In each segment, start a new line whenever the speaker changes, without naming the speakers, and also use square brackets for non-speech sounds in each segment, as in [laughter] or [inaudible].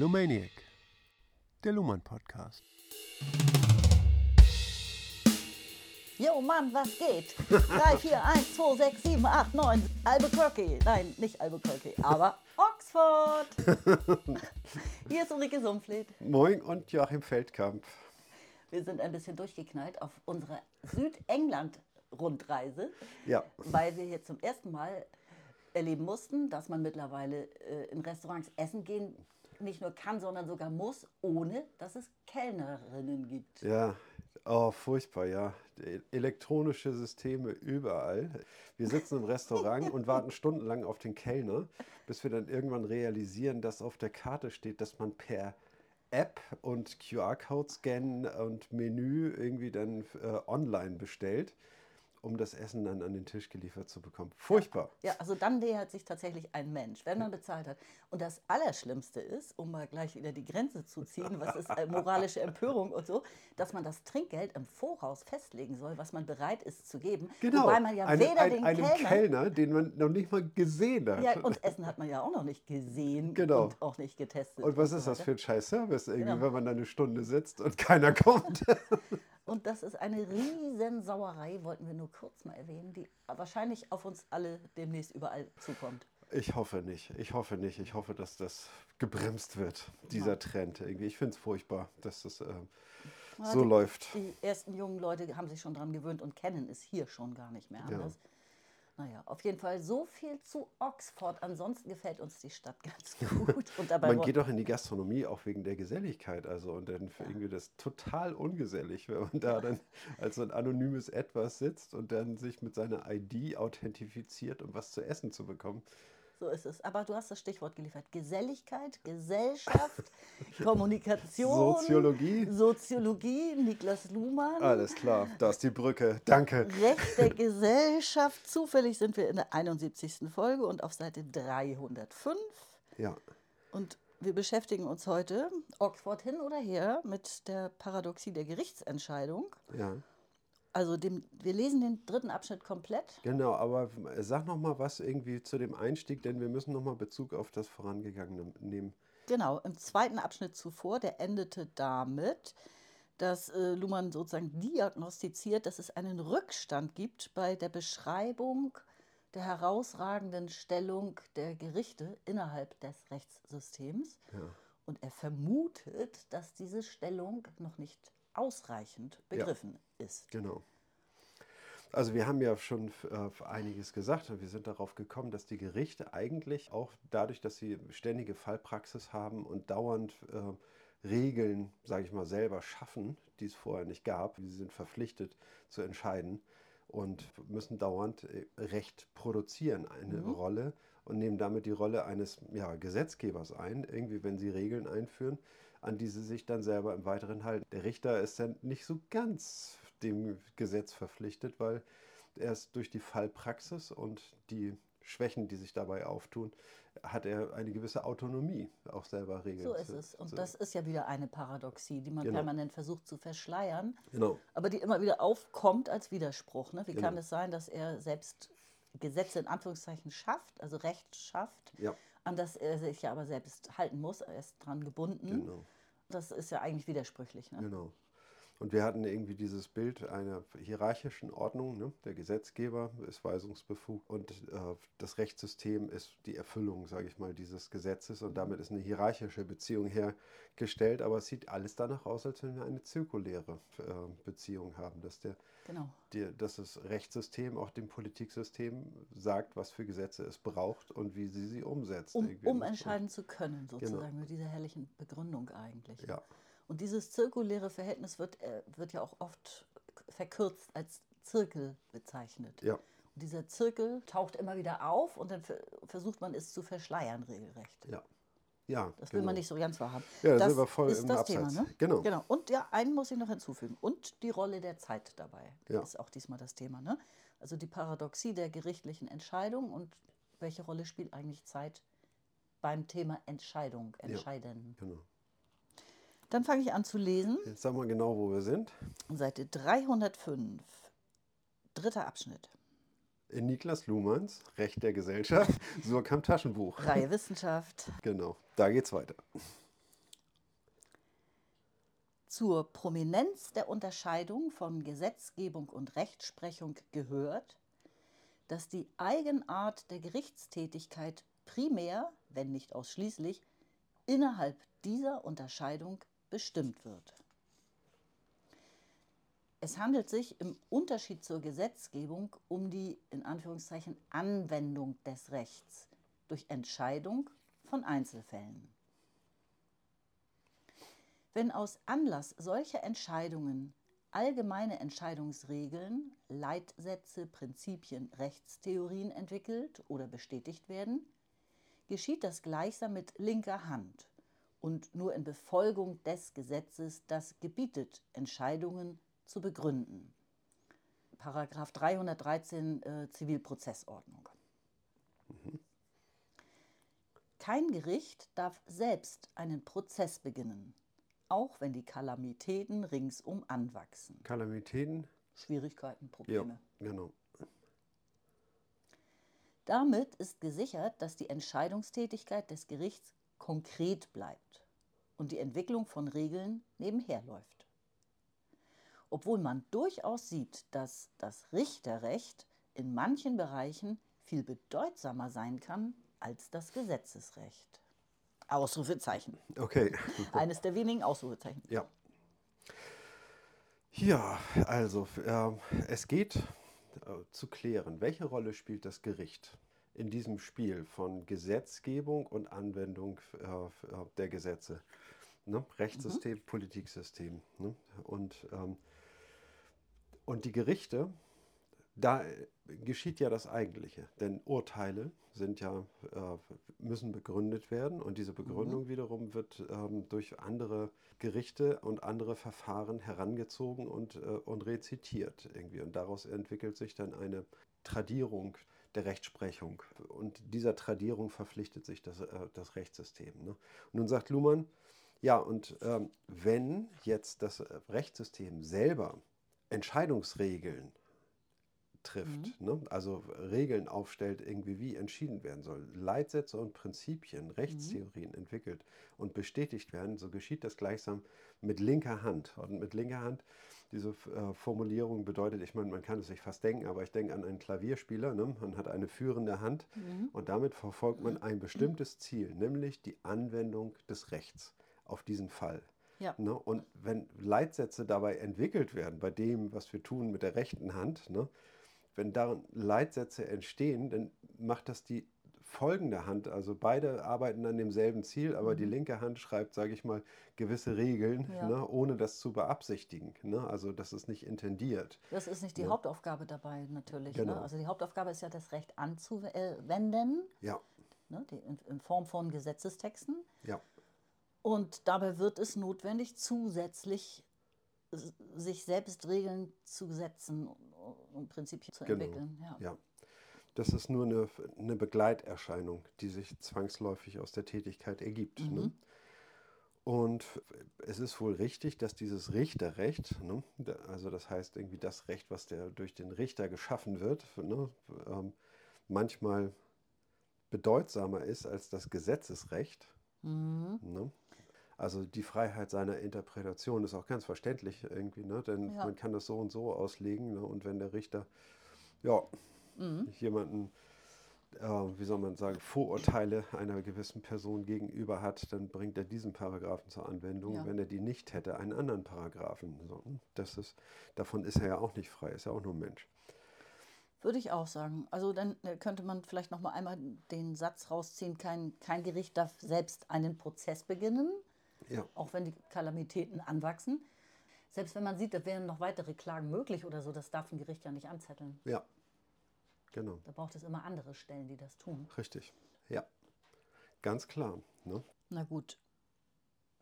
Lumaniac, der Luhmann Podcast.
Jo Mann, was geht? 3, 4, 1, 2, 6, 7, 8, 9, Albuquerque. Nein, nicht Albuquerque, aber [laughs] Oxford. [laughs] Hier ist Ulrike Sumpfleth.
Moin und Joachim Feldkamp.
Wir sind ein bisschen durchgeknallt auf unserer Südengland-Rundreise,
Ja,
weil wir hier zum ersten Mal erleben mussten, dass man mittlerweile äh, in Restaurants essen gehen nicht nur kann, sondern sogar muss, ohne dass es Kellnerinnen gibt.
ja, oh, furchtbar, ja. Elektronische Systeme überall. Wir sitzen im Restaurant und warten stundenlang auf den Kellner, bis wir dann irgendwann realisieren, dass auf der Karte steht, dass man per App und QR-Code scannen und Menü irgendwie dann äh, online bestellt, um das Essen dann an den Tisch geliefert zu bekommen. Furchtbar.
Ja, also dann nähert sich tatsächlich ein Mensch, wenn man bezahlt hat. Und das Allerschlimmste ist, um mal gleich wieder die Grenze zu ziehen, was ist äh, moralische Empörung und so, dass man das Trinkgeld im Voraus festlegen soll, was man bereit ist zu geben.
Genau.
Wobei man ja
Eine-
weder
ein,
den
einem
Kellner...
Kellner, den man noch nicht mal gesehen hat.
ja, und Essen hat man ja auch noch nicht gesehen
Genau.
und auch nicht getestet.
Und was ist das für ein scheiß Service irgendwie,
Genau.
wenn man da eine Stunde sitzt und [laughs] keiner kommt? [laughs]
Und das ist eine riesen Sauerei, wollten wir nur kurz mal erwähnen, die wahrscheinlich auf uns alle demnächst überall zukommt.
Ich hoffe nicht. Ich hoffe nicht. Ich hoffe, dass das gebremst wird, dieser Trend irgendwie. Ich finde es furchtbar, dass das ähm, so
die,
läuft.
Die ersten jungen Leute haben sich schon dran gewöhnt und kennen es hier schon gar nicht mehr anders. Naja, auf jeden Fall so viel zu Oxford. Ansonsten gefällt uns die Stadt [laughs] ganz gut. Und dabei
Man geht doch in die Gastronomie auch wegen der Geselligkeit. Also und dann für irgendwie das total ungesellig, wenn man da dann als so ein anonymes Etwas sitzt und dann sich mit seiner ID authentifiziert, um was zu essen zu bekommen.
So ist es. Aber du hast das Stichwort geliefert. Geselligkeit, Gesellschaft, [laughs] Kommunikation,
Soziologie.
Soziologie, Niklas Luhmann.
Alles klar, da ist die Brücke. Danke.
Recht der [laughs] Gesellschaft. Zufällig sind wir in der 71. Folge und auf Seite 305.
Ja.
Und wir beschäftigen uns heute, Oxford hin oder her, mit der Paradoxie der Gerichtsentscheidung.
Ja.
Also dem, wir lesen den dritten Abschnitt komplett.
Genau, aber sag noch mal was irgendwie zu dem Einstieg, denn wir müssen noch mal Bezug auf das Vorangegangene nehmen.
Genau, im zweiten Abschnitt zuvor, der endete damit, dass äh, Luhmann sozusagen diagnostiziert, dass es einen Rückstand gibt bei der Beschreibung der herausragenden Stellung der Gerichte innerhalb des Rechtssystems. Und er vermutet, dass diese Stellung noch nicht ausreichend begriffen ist.
Genau. Also wir haben ja schon äh, einiges gesagt und wir sind darauf gekommen, dass die Gerichte eigentlich auch dadurch, dass sie ständige Fallpraxis haben und dauernd äh, Regeln, sage ich mal, selber schaffen, die es vorher nicht gab, sie sind verpflichtet zu entscheiden und müssen dauernd äh, Recht produzieren, eine Rolle und nehmen damit die Rolle eines ja, Gesetzgebers ein, irgendwie wenn sie Regeln einführen, an die sie sich dann selber im Weiteren halten. Der Richter ist dann nicht so ganz dem Gesetz verpflichtet, weil erst durch die Fallpraxis und die Schwächen, die sich dabei auftun, hat er eine gewisse Autonomie, auch selber Regeln
So ist es. Und das ist ja wieder eine Paradoxie, die man
Genau.
permanent versucht zu verschleiern,
Genau.
aber die immer wieder aufkommt als Widerspruch. Ne? Wie kann
Genau.
es sein, dass er selbst Gesetze in Anführungszeichen schafft, also Recht schafft,
Ja.
An das er sich ja aber selbst halten muss, er ist dran gebunden.
Genau.
Das ist ja eigentlich widersprüchlich. Ne?
Genau. Und wir hatten irgendwie dieses Bild einer hierarchischen Ordnung. Ne? Der Gesetzgeber ist weisungsbefugt und äh, das Rechtssystem ist die Erfüllung, sage ich mal, dieses Gesetzes. Und damit ist eine hierarchische Beziehung hergestellt. Aber es sieht alles danach aus, als wenn wir eine zirkuläre äh, Beziehung haben, dass, der,
Genau.
die, dass das Rechtssystem auch dem Politiksystem sagt, was für Gesetze es braucht und wie sie sie umsetzt.
Um, um entscheiden zu können, sozusagen, mit dieser herrlichen Begründung eigentlich.
Ja.
Und dieses zirkuläre Verhältnis wird, äh, wird ja auch oft verkürzt als Zirkel bezeichnet.
Ja.
Und dieser Zirkel taucht immer wieder auf und dann ver- versucht man es zu verschleiern, regelrecht.
Ja. Ja,
Das will
genau.
man nicht so ganz wahrhaben.
Ja, da
das
sind wir voll
ist
im
das
Abseits.
Thema, ne?
Genau.
genau. Und ja, einen muss ich noch hinzufügen. Und die Rolle der Zeit dabei
Ja.
ist auch diesmal das Thema. Ne? Also die Paradoxie der gerichtlichen Entscheidung und welche Rolle spielt eigentlich Zeit beim Thema Entscheidung, Entscheiden.
Genau.
Dann fange ich an zu lesen.
Jetzt sagen wir genau, wo wir sind.
Seite 305, dritter Abschnitt.
In Niklas Luhmanns Recht der Gesellschaft, [laughs] Surkamp Taschenbuch.
Reihe Wissenschaft. [laughs]
Genau, da geht's weiter.
Zur Prominenz der Unterscheidung von Gesetzgebung und Rechtsprechung gehört, dass die Eigenart der Gerichtstätigkeit primär, wenn nicht ausschließlich, innerhalb dieser Unterscheidung bestimmt wird. Es handelt sich im Unterschied zur Gesetzgebung um die in Anführungszeichen Anwendung des Rechts durch Entscheidung von Einzelfällen. Wenn aus Anlass solcher Entscheidungen allgemeine Entscheidungsregeln, Leitsätze, Prinzipien, Rechtstheorien entwickelt oder bestätigt werden, geschieht das gleichsam mit linker Hand und nur in Befolgung des Gesetzes, das gebietet, Entscheidungen zu begründen. Paragraph 313 äh, Zivilprozessordnung. Mhm. Kein Gericht darf selbst einen Prozess beginnen, auch wenn die Kalamitäten ringsum anwachsen.
Kalamitäten?
Schwierigkeiten, Probleme.
Ja, genau.
Damit ist gesichert, dass die Entscheidungstätigkeit des Gerichts konkret bleibt und die Entwicklung von Regeln nebenher läuft. Obwohl man durchaus sieht, dass das Richterrecht in manchen Bereichen viel bedeutsamer sein kann als das Gesetzesrecht. Ausrufezeichen.
Okay. [laughs]
Eines der wenigen Ausrufezeichen.
Ja. Ja, also äh, es geht äh, zu klären, welche Rolle spielt das Gericht in diesem Spiel von Gesetzgebung und Anwendung äh, äh der Gesetze. Ne? Rechtssystem, mhm. Politiksystem. Ne? Und, ähm, und die Gerichte da äh, geschieht ja das Eigentliche, denn Urteile sind ja, äh, müssen begründet werden und diese Begründung mhm. wiederum wird ähm, durch andere Gerichte und andere Verfahren herangezogen und, äh, und rezitiert irgendwie. Und daraus entwickelt sich dann eine Tradierung der Rechtsprechung. Und dieser Tradierung verpflichtet sich das, das Rechtssystem. Ne? Und nun sagt Luhmann, ja, und ähm, wenn jetzt das Rechtssystem selber Entscheidungsregeln trifft, mhm. ne? also Regeln aufstellt, irgendwie wie entschieden werden soll, Leitsätze und Prinzipien, Rechtstheorien mhm. entwickelt und bestätigt werden, so geschieht das gleichsam mit linker Hand. Und mit linker Hand, diese äh, Formulierung bedeutet, ich meine, man kann es sich fast denken, aber ich denke an einen Klavierspieler, ne? man hat eine führende Hand mhm. und damit verfolgt man ein bestimmtes Ziel, nämlich die Anwendung des Rechts auf diesen Fall. Ja. Ne? Und wenn Leitsätze dabei entwickelt werden, bei dem, was wir tun mit der rechten Hand, ne? wenn darin Leitsätze entstehen, dann macht das die folgende Hand, also beide arbeiten an demselben Ziel, aber mhm. die linke Hand schreibt, sage ich mal, gewisse Regeln, ja. ne, ohne das zu beabsichtigen. Ne? Also das ist nicht intendiert.
Das ist nicht die ja. Hauptaufgabe dabei natürlich. Ne? Genau. Ne? Also die Hauptaufgabe ist ja das Recht anzuwenden,
ja.
ne? die, in, in, Form von Gesetzestexten.
Ja.
Und dabei wird es notwendig, zusätzlich sich selbst Regeln zu setzen und Prinzipien zu genau. entwickeln.
Ja. Das ist nur eine, eine Begleiterscheinung, die sich zwangsläufig aus der Tätigkeit ergibt. Ne? Mhm. Ne? Und es ist wohl richtig, dass dieses Richterrecht, ne, also das heißt irgendwie das Recht, was der durch den Richter geschaffen wird, ne, ähm, manchmal bedeutsamer ist als das Gesetzesrecht. Mhm. Ne? Also die Freiheit seiner Interpretation ist auch ganz verständlich irgendwie, ne? denn ja. man kann das so und so auslegen. Ne? Und wenn der Richter ja, mhm. jemanden, äh, wie soll man sagen, Vorurteile einer gewissen Person gegenüber hat, dann bringt er diesen Paragraphen zur Anwendung. Ja. Wenn er die nicht hätte, einen anderen Paragraphen. So, das ist, davon ist er ja auch nicht frei, ist ja auch nur Mensch.
Würde ich auch sagen. Also dann äh, könnte man vielleicht noch mal einmal den Satz rausziehen, kein, kein Gericht darf selbst einen Prozess beginnen, ja. Auch wenn die Kalamitäten anwachsen. Selbst wenn man sieht, da wären noch weitere Klagen möglich oder so, das darf ein Gericht ja nicht anzetteln.
Ja, genau.
Da braucht es immer andere Stellen, die das tun.
Richtig, ja. Ganz klar. Ne?
Na gut.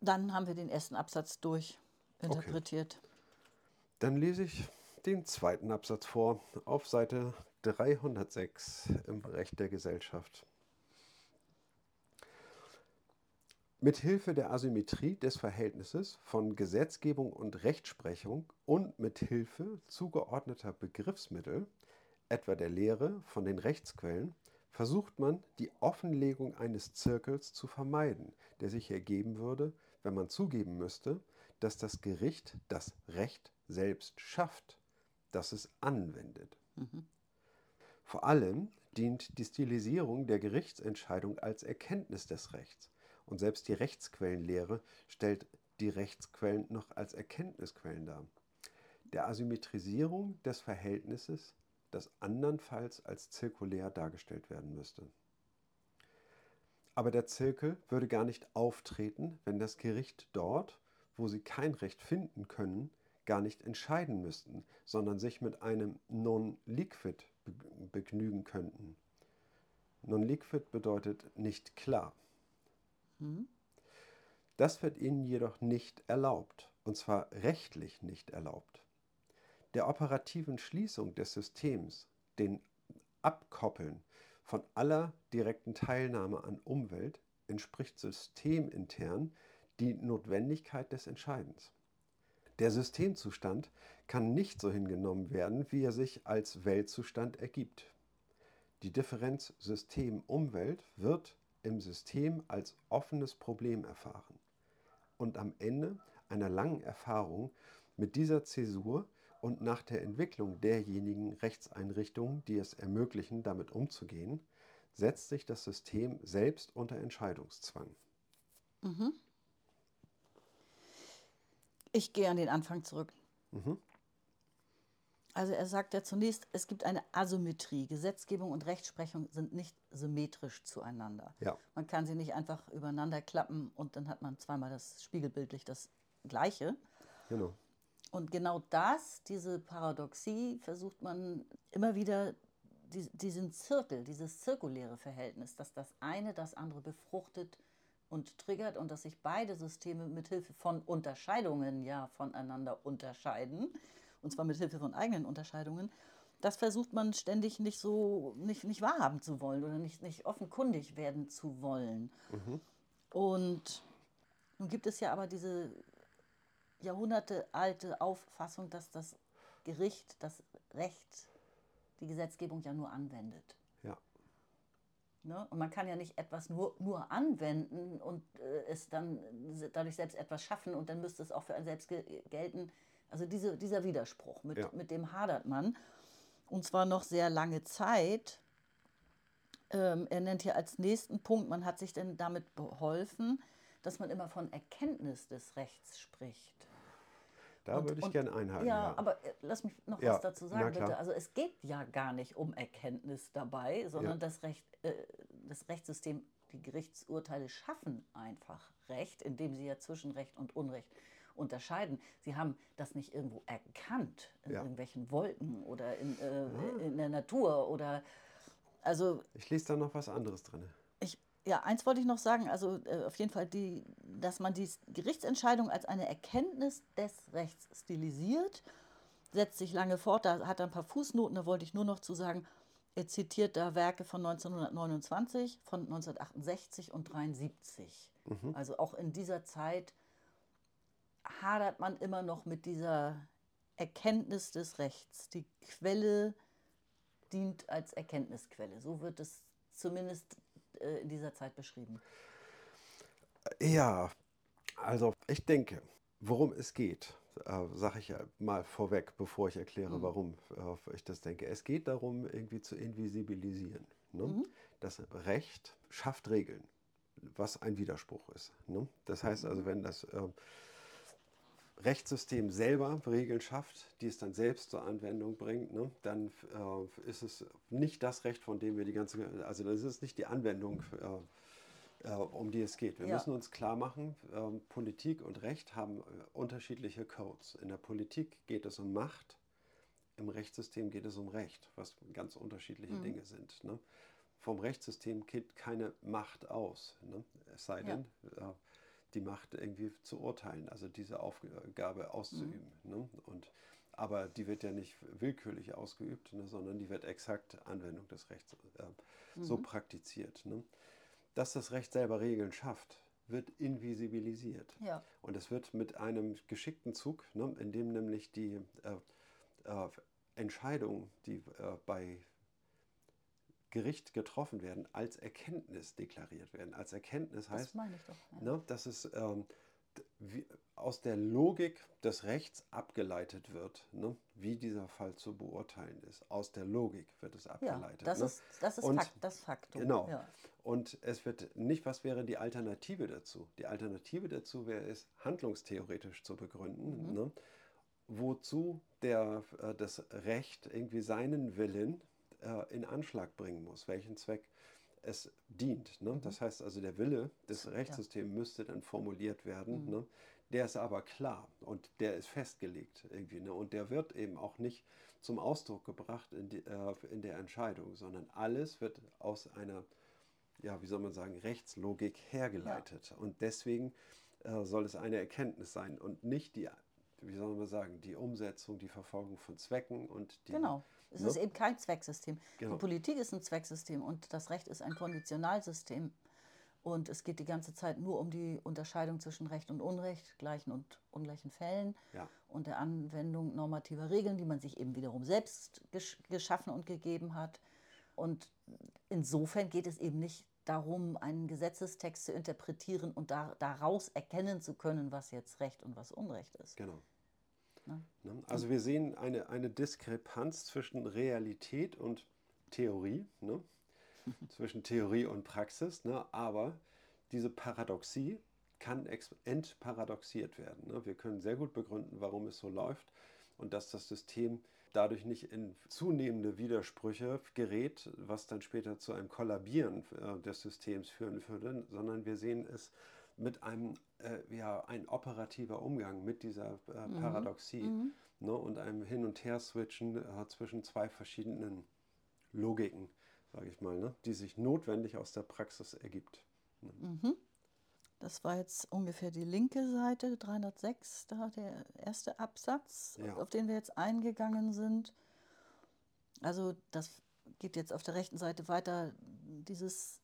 Dann haben wir den ersten Absatz durchinterpretiert. Okay.
Dann lese ich den zweiten Absatz vor auf Seite 306 im Recht der Gesellschaft. Mithilfe der Asymmetrie des Verhältnisses von Gesetzgebung und Rechtsprechung und mithilfe zugeordneter Begriffsmittel, etwa der Lehre von den Rechtsquellen, versucht man, die Offenlegung eines Zirkels zu vermeiden, der sich ergeben würde, wenn man zugeben müsste, dass das Gericht das Recht selbst schafft, das es anwendet. Mhm. Vor allem dient die Stilisierung der Gerichtsentscheidung als Erkenntnis des Rechts. Und selbst die Rechtsquellenlehre stellt die Rechtsquellen noch als Erkenntnisquellen dar. Der Asymmetrisierung des Verhältnisses, das andernfalls als zirkulär dargestellt werden müsste. Aber der Zirkel würde gar nicht auftreten, wenn das Gericht dort, wo sie kein Recht finden können, gar nicht entscheiden müssten, sondern sich mit einem Non-Liquid begnügen könnten. Non-Liquid bedeutet nicht klar. Mhm. Das wird ihnen jedoch nicht erlaubt, und zwar rechtlich nicht erlaubt. Der operativen Schließung des Systems, den Abkoppeln von aller direkten Teilnahme an Umwelt, entspricht systemintern die Notwendigkeit des Entscheidens. Der Systemzustand kann nicht so hingenommen werden, wie er sich als Weltzustand ergibt. Die Differenz System-Umwelt wird im System als offenes Problem erfahren. Und am Ende einer langen Erfahrung mit dieser Zäsur und nach der Entwicklung derjenigen Rechtseinrichtungen, die es ermöglichen, damit umzugehen, setzt sich das System selbst unter Entscheidungszwang. Mhm.
Ich gehe an den Anfang zurück. Mhm. Also er sagt ja zunächst, es gibt eine Asymmetrie. Gesetzgebung und Rechtsprechung sind nicht symmetrisch zueinander. Ja. Man kann sie nicht einfach übereinander klappen und dann hat man zweimal das spiegelbildlich das Gleiche. Genau. Und genau das, diese Paradoxie, versucht man immer wieder, diesen Zirkel, dieses zirkuläre Verhältnis, dass das eine das andere befruchtet und triggert und dass sich beide Systeme mit Hilfe von Unterscheidungen ja voneinander unterscheiden, und zwar mit Hilfe von eigenen Unterscheidungen, das versucht man ständig nicht so nicht, nicht wahrhaben zu wollen oder nicht, nicht offenkundig werden zu wollen. Mhm. Und nun gibt es ja aber diese jahrhundertealte Auffassung, dass das Gericht das Recht, die Gesetzgebung ja nur anwendet. Ne? Und man kann ja nicht etwas nur, nur anwenden und äh, es dann dadurch selbst etwas schaffen und dann müsste es auch für einen selbst gelten. Also diese, dieser Widerspruch, mit, ja. mit dem hadert man. Und zwar noch sehr lange Zeit. Ähm, er nennt hier als nächsten Punkt, man hat sich denn damit beholfen, dass man immer von Erkenntnis des Rechts spricht.
Da und, würde ich gerne einhaken.
Ja, ja, aber äh, lass mich noch ja, was dazu sagen, bitte. Also es geht ja gar nicht um Erkenntnis dabei, sondern das, Recht, äh, das Rechtssystem, die Gerichtsurteile schaffen einfach Recht, indem sie ja zwischen Recht und Unrecht unterscheiden. Sie haben das nicht irgendwo erkannt in irgendwelchen Wolken oder in, äh, ah. in der Natur oder also.
Ich lese da noch was anderes drin.
Ja, eins wollte ich noch sagen, also äh, auf jeden Fall, die, dass man die Gerichtsentscheidung als eine Erkenntnis des Rechts stilisiert, setzt sich lange fort. Da hat er ein paar Fußnoten, da wollte ich nur noch zu sagen, er zitiert da Werke von 1929, von 1968 und 1973. Mhm. Also auch in dieser Zeit hadert man immer noch mit dieser Erkenntnis des Rechts. Die Quelle dient als Erkenntnisquelle. So wird es zumindest äh, in dieser Zeit beschrieben?
Ja, also ich denke, worum es geht, äh, sage ich mal vorweg, bevor ich erkläre, mhm. warum äh, ich das denke. Es geht darum, irgendwie zu invisibilisieren. Ne? Mhm. Das Recht schafft Regeln, was ein Widerspruch ist. Ne? Das heißt also, wenn das äh, Rechtssystem selber Regeln schafft, die es dann selbst zur Anwendung bringt, ne, dann äh, ist es nicht das Recht, von dem wir die ganze, also das ist nicht die Anwendung, äh, äh, um die es geht. Wir ja. müssen uns klar machen, ähm, Politik und Recht haben äh, unterschiedliche Codes. In der Politik geht es um Macht, im Rechtssystem geht es um Recht, was ganz unterschiedliche mhm. Dinge sind. Ne? Vom Rechtssystem geht keine Macht aus, ne? es sei denn, ja äh, die Macht irgendwie zu urteilen, also diese Aufgabe auszuüben. Mhm. Ne? Und, aber die wird ja nicht willkürlich ausgeübt, ne, sondern die wird exakt Anwendung des Rechts äh, mhm. so praktiziert. Ne? Dass das Recht selber Regeln schafft, wird invisibilisiert. Ja. Und es wird mit einem geschickten Zug, ne, in dem nämlich die äh, äh, Entscheidungen, die äh, bei Gericht getroffen werden, als Erkenntnis deklariert werden. Als Erkenntnis heißt, das meine ich doch, ja. ne, dass es ähm, wie, aus der Logik des Rechts abgeleitet wird, ne, wie dieser Fall zu beurteilen ist. Aus der Logik wird es abgeleitet.
Ja, das,
ne?
ist, das ist
Und-
Fakt, das Faktum.
Genau.
Ja.
Und es wird nicht, was wäre die Alternative dazu? Die Alternative dazu wäre es, handlungstheoretisch zu begründen, ne? wozu der, äh, das Recht irgendwie seinen Willen äh, in Anschlag bringen muss, welchen Zweck es dient. Ne? Das heißt also, der Wille des Rechtssystems müsste dann formuliert werden. Ne? Der ist aber klar und der ist festgelegt irgendwie. Ne? Und der wird eben auch nicht zum Ausdruck gebracht in, die, äh, in der Entscheidung, sondern alles wird aus einer ja, wie soll man sagen, Rechtslogik hergeleitet. Und deswegen äh, soll es eine Erkenntnis sein und nicht die, wie soll man sagen, die Umsetzung, die Verfolgung von Zwecken und die.
Genau. Es
Ne?
ist eben kein Zwecksystem.
Genau.
Die Politik ist ein Zwecksystem und das Recht ist ein Konditionalsystem. Und es geht die ganze Zeit nur um die Unterscheidung zwischen Recht und Unrecht, gleichen und ungleichen Fällen
Ja.
und der Anwendung normativer Regeln, die man sich eben wiederum selbst gesch geschaffen und gegeben hat. Und insofern geht es eben nicht darum, einen Gesetzestext zu interpretieren und da, daraus erkennen zu können, was jetzt Recht und was Unrecht ist.
Genau.
Ne?
Ne? Also wir sehen eine, eine Diskrepanz zwischen Realität und Theorie, ne? [laughs] zwischen Theorie und Praxis, ne? aber diese Paradoxie kann entparadoxiert werden. Ne? Wir können sehr gut begründen, warum es so läuft und dass das System dadurch nicht in zunehmende Widersprüche gerät, was dann später zu einem Kollabieren äh, des Systems führen würde, sondern wir sehen es mit einem äh, ja, ein operativer Umgang mit dieser äh, Paradoxie Ne, und einem Hin- und Her-Switchen äh, zwischen zwei verschiedenen Logiken, sage ich mal, ne, die sich notwendig aus der Praxis ergibt.
Das war jetzt ungefähr die linke Seite, 306, da der erste Absatz,
Ja.
auf den wir jetzt eingegangen sind. Also das geht jetzt auf der rechten Seite weiter, dieses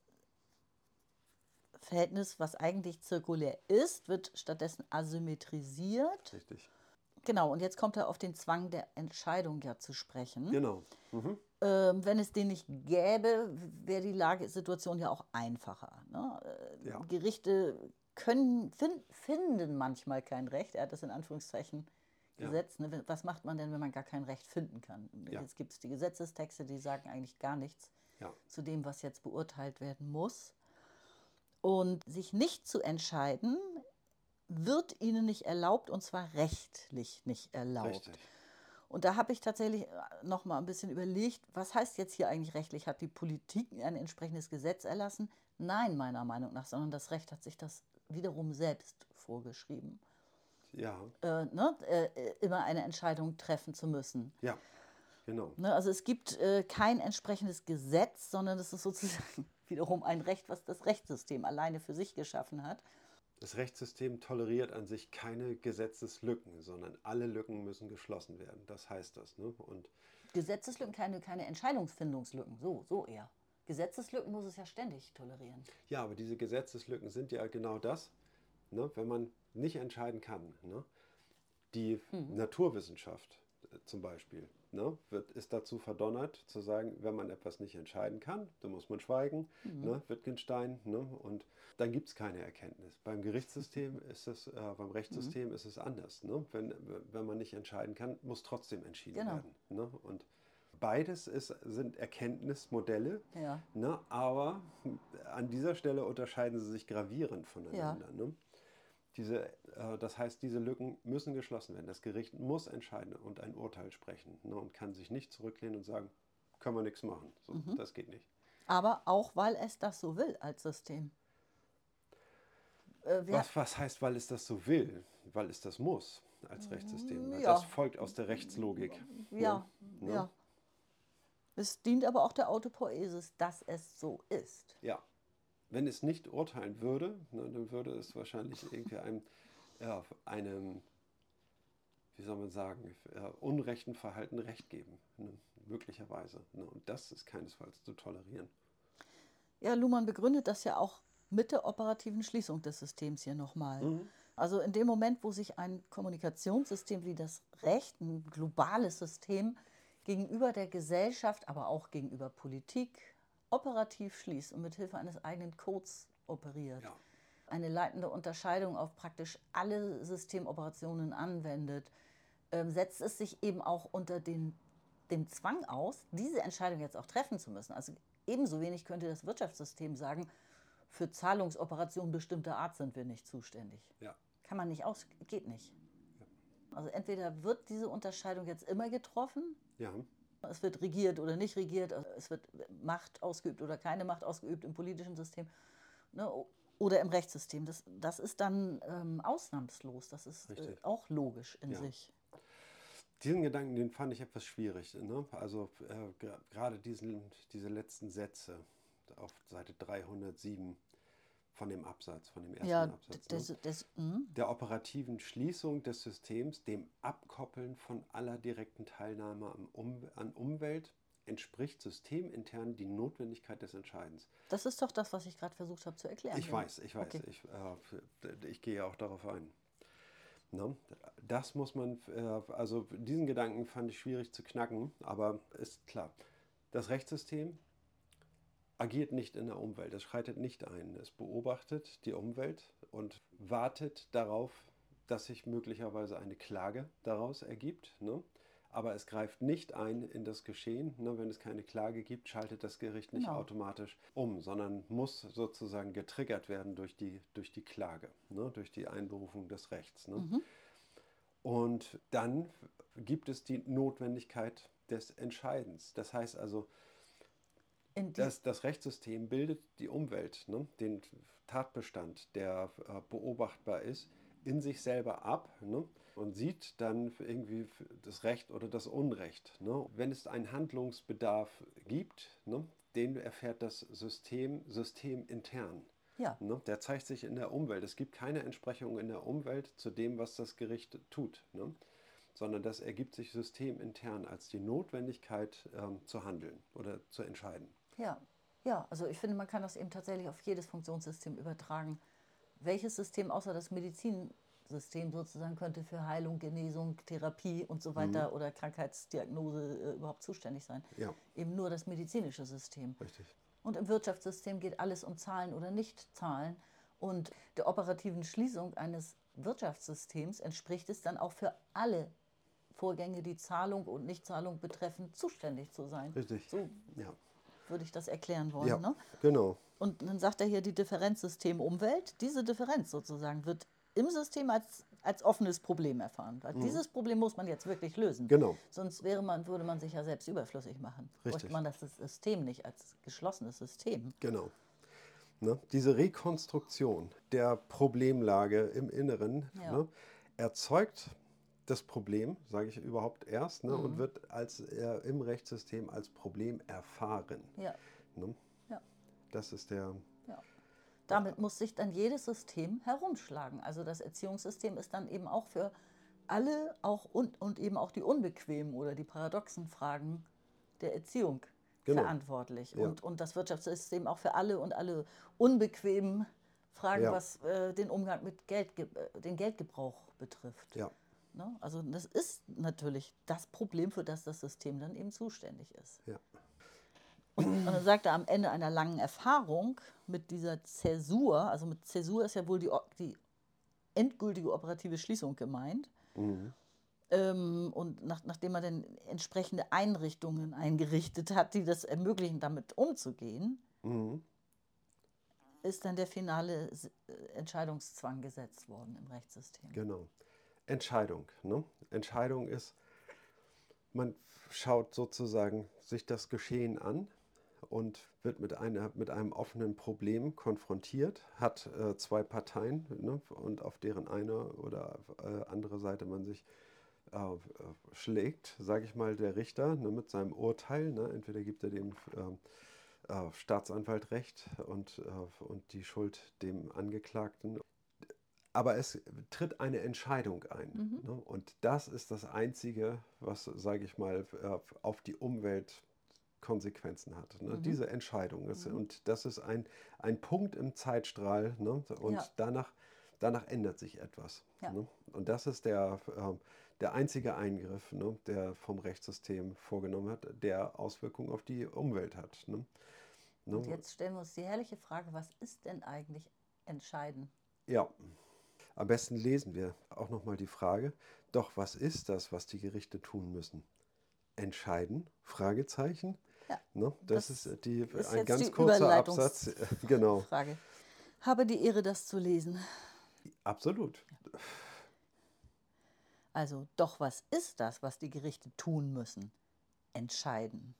Verhältnis, was eigentlich zirkulär ist, wird stattdessen asymmetrisiert.
Richtig.
Genau, und jetzt kommt er auf den Zwang der Entscheidung ja zu sprechen.
Genau. Mhm.
Ähm, wenn es den nicht gäbe, wäre die Lagesituation ja auch einfacher. Ne? Äh,
Ja.
Gerichte können, fin finden manchmal kein Recht. Er hat das in Anführungszeichen
Ja.
gesetzt. Ne? Was macht man denn, wenn man gar kein Recht finden kann?
Ja.
Jetzt gibt es die Gesetzestexte, die sagen eigentlich gar nichts zu dem, was jetzt beurteilt werden muss. Und sich nicht zu entscheiden, wird ihnen nicht erlaubt, und zwar rechtlich nicht erlaubt.
Richtig.
Und da habe ich tatsächlich noch mal ein bisschen überlegt, was heißt jetzt hier eigentlich rechtlich? Hat die Politik ein entsprechendes Gesetz erlassen? Nein, meiner Meinung nach, sondern das Recht hat sich das wiederum selbst vorgeschrieben,
Ja.
äh, ne? äh, immer eine Entscheidung treffen zu müssen.
Ja. Genau.
Ne? Also es gibt äh, kein entsprechendes Gesetz, sondern es ist sozusagen wiederum ein Recht, was das Rechtssystem alleine für sich geschaffen hat.
Das Rechtssystem toleriert an sich keine Gesetzeslücken, sondern alle Lücken müssen geschlossen werden. Das heißt das. Ne? Und
Gesetzeslücken, keine, keine Entscheidungsfindungslücken, so, so eher. Gesetzeslücken muss es ja ständig tolerieren.
ja, aber diese Gesetzeslücken sind ja genau das, ne? wenn man nicht entscheiden kann. Ne? Die Naturwissenschaft äh, zum Beispiel ne? wird, ist dazu verdonnert zu sagen, wenn man etwas nicht entscheiden kann, dann muss man schweigen, ne? Wittgenstein, ne? und dann gibt es keine Erkenntnis. Beim Gerichtssystem [laughs] ist es, äh, beim Rechtssystem ist es anders. Ne? Wenn, wenn man nicht entscheiden kann, muss trotzdem entschieden
Genau.
werden. Ne? Und beides ist, sind Erkenntnismodelle,
Ja.
Ne, aber an dieser Stelle unterscheiden sie sich gravierend voneinander. Ne? Diese, äh, das heißt, diese Lücken müssen geschlossen werden. Das Gericht muss entscheiden und ein Urteil sprechen ne, und kann sich nicht zurücklehnen und sagen, können wir nichts machen. So,
Mhm.
Das geht nicht.
Aber auch, weil es das so will als System. Äh,
Was, was heißt, weil es das so will? Weil es das muss als Rechtssystem. Weil
ja.
Das folgt aus der Rechtslogik.
Ja,
Ne?
ja. Es dient aber auch der Autopoesis, dass es so ist.
Ja. Wenn es nicht urteilen würde, ne, dann würde es wahrscheinlich irgendwie einem, ja, einem wie soll man sagen, äh, unrechten Verhalten Recht geben. Ne, möglicherweise. Ne, und das ist keinesfalls zu tolerieren.
Ja, Luhmann begründet das ja auch mit der operativen Schließung des Systems hier nochmal. Also in dem Moment, wo sich ein Kommunikationssystem wie das Recht, ein globales System, gegenüber der Gesellschaft, aber auch gegenüber Politik operativ schließt und mit Hilfe eines eigenen Codes operiert.
Ja.
eine leitende Unterscheidung auf praktisch alle Systemoperationen anwendet, ähm, setzt es sich eben auch unter den, dem Zwang aus, diese Entscheidung jetzt auch treffen zu müssen. Also ebenso wenig könnte das Wirtschaftssystem sagen, für Zahlungsoperationen bestimmter Art sind wir nicht zuständig.
Ja.
Kann man nicht aus, geht nicht. Also entweder wird diese Unterscheidung jetzt immer getroffen,
Ja.
Es wird regiert oder nicht regiert, es wird Macht ausgeübt oder keine Macht ausgeübt im politischen System ne, oder im Rechtssystem. Das, das ist dann ähm, ausnahmslos, das ist äh, auch logisch in
Ja.
sich.
Diesen Gedanken, den fand ich etwas schwierig. Ne? Also äh, gerade diesen, diese letzten Sätze auf Seite 307 von dem Absatz, von dem ersten
Ja,
Absatz.
das,
ne?
das, hm,
Der operativen Schließung des Systems, dem Abkoppeln von aller direkten Teilnahme am um, an Umwelt, entspricht systemintern die Notwendigkeit des Entscheidens.
das ist doch das, was ich gerade versucht habe zu erklären.
Ich weiß, ich weiß,
Okay.
ich, äh, ich gehe auch darauf ein. Ne? Das muss man, äh, also diesen Gedanken fand ich schwierig zu knacken, aber ist klar. Das Rechtssystem agiert nicht in der Umwelt, es schreitet nicht ein. Es beobachtet die Umwelt und wartet darauf, dass sich möglicherweise eine Klage daraus ergibt. Ne? Aber es greift nicht ein in das Geschehen. Ne? Wenn es keine Klage gibt, schaltet das Gericht nicht
Genau.
automatisch um, sondern muss sozusagen getriggert werden durch die, durch die Klage, ne? durch die Einberufung des Rechts. Ne?
Mhm.
Und dann gibt es die Notwendigkeit des Entscheidens. Das heißt also, das, das Rechtssystem bildet die Umwelt, ne, den Tatbestand, der äh, beobachtbar ist, in sich selber ab ne, und sieht dann irgendwie das Recht oder das Unrecht. Ne. Wenn es einen Handlungsbedarf gibt, ne, den erfährt das System systemintern.
ja,
Ne? Der zeigt sich in der Umwelt. Es gibt keine Entsprechung in der Umwelt zu dem, was das Gericht tut, ne? sondern das ergibt sich systemintern als die Notwendigkeit ähm, zu handeln oder zu entscheiden.
Ja, ja, also ich finde, man kann das eben tatsächlich auf jedes Funktionssystem übertragen. Welches System außer das Medizinsystem sozusagen könnte für Heilung, Genesung, Therapie und so weiter oder Krankheitsdiagnose äh, überhaupt zuständig sein?
Ja,
Eben nur das medizinische System.
richtig.
Und im Wirtschaftssystem geht alles um Zahlen oder Nicht-Zahlen. Und der operativen Schließung eines Wirtschaftssystems entspricht es dann auch für alle Vorgänge, die Zahlung und Nichtzahlung betreffen, zuständig zu sein.
Richtig.
So
Ja,
würde ich das erklären wollen.
ja
Ne?
genau.
Und dann sagt er hier die Differenz System-Umwelt. Diese Differenz sozusagen wird im System als, als offenes Problem erfahren. Weil dieses Problem muss man jetzt wirklich lösen.
Mhm. Genau.
Sonst wäre man, würde man sich ja selbst überflüssig machen.
Richtig.
Bräuchte man das System nicht als geschlossenes System.
Genau. Ne? Diese Rekonstruktion der Problemlage im Inneren
Ja.
ne, erzeugt das Problem, sage ich überhaupt erst, ne, und wird als, äh, im Rechtssystem als Problem erfahren.
Ja,
Ne?
ja,
Das ist der,
ja. Damit muss sich dann jedes System herumschlagen. Also das Erziehungssystem ist dann eben auch für alle auch und, und eben auch die unbequemen oder die paradoxen Fragen der Erziehung
Genau.
verantwortlich.
Ja.
Und, und das Wirtschaftssystem auch für alle und alle unbequemen Fragen,
Ja.
was äh, den Umgang mit Geld, äh, den Geldgebrauch betrifft.
ja,
Ne? Also das ist natürlich das Problem, für das das System dann eben zuständig ist.
ja.
Und, und dann sagt er am Ende einer langen Erfahrung mit dieser Zäsur, also mit Zäsur ist ja wohl die, die endgültige operative Schließung gemeint.
Mhm.
Ähm, und nach, nachdem man dann entsprechende Einrichtungen eingerichtet hat, die das ermöglichen, damit umzugehen,
Mhm.
ist dann der finale äh, Entscheidungszwang gesetzt worden im Rechtssystem.
Genau. Entscheidung. Ne? Entscheidung ist, man schaut sozusagen sich das Geschehen an und wird mit, einer, mit einem offenen Problem konfrontiert, hat äh, zwei Parteien ne? und auf deren eine oder äh, andere Seite man sich äh, schlägt, sage ich mal, der Richter ne, mit seinem Urteil. Ne? Entweder gibt er dem äh, äh, Staatsanwalt recht und, äh, und die Schuld dem Angeklagten. Aber es tritt eine Entscheidung ein.
Mhm.
Ne? Und das ist das Einzige, was, sage ich mal, äh, auf die Umwelt Konsequenzen hat. Ne?
Mhm.
Diese Entscheidung. Ist, Und das ist ein, ein Punkt im Zeitstrahl. Ne? Und
Ja.
danach, danach ändert sich etwas.
Ja.
Ne? Und das ist der, ähm, der einzige Eingriff, ne? der vom Rechtssystem vorgenommen hat, der Auswirkungen auf die Umwelt hat. Ne? Ne?
Und jetzt stellen wir uns die herrliche Frage, was ist denn eigentlich entscheiden?
Ja, am besten lesen wir auch nochmal die Frage, doch was ist das, was die Gerichte tun müssen? Entscheiden? Fragezeichen.
Ja,
Ne? Das,
das
ist die,
ist
ein
jetzt
ganz kurzer Absatz. [laughs] Genau,
Frage. Habe die Ehre, das zu lesen.
absolut.
Also, doch was ist das, was die Gerichte tun müssen? Entscheiden.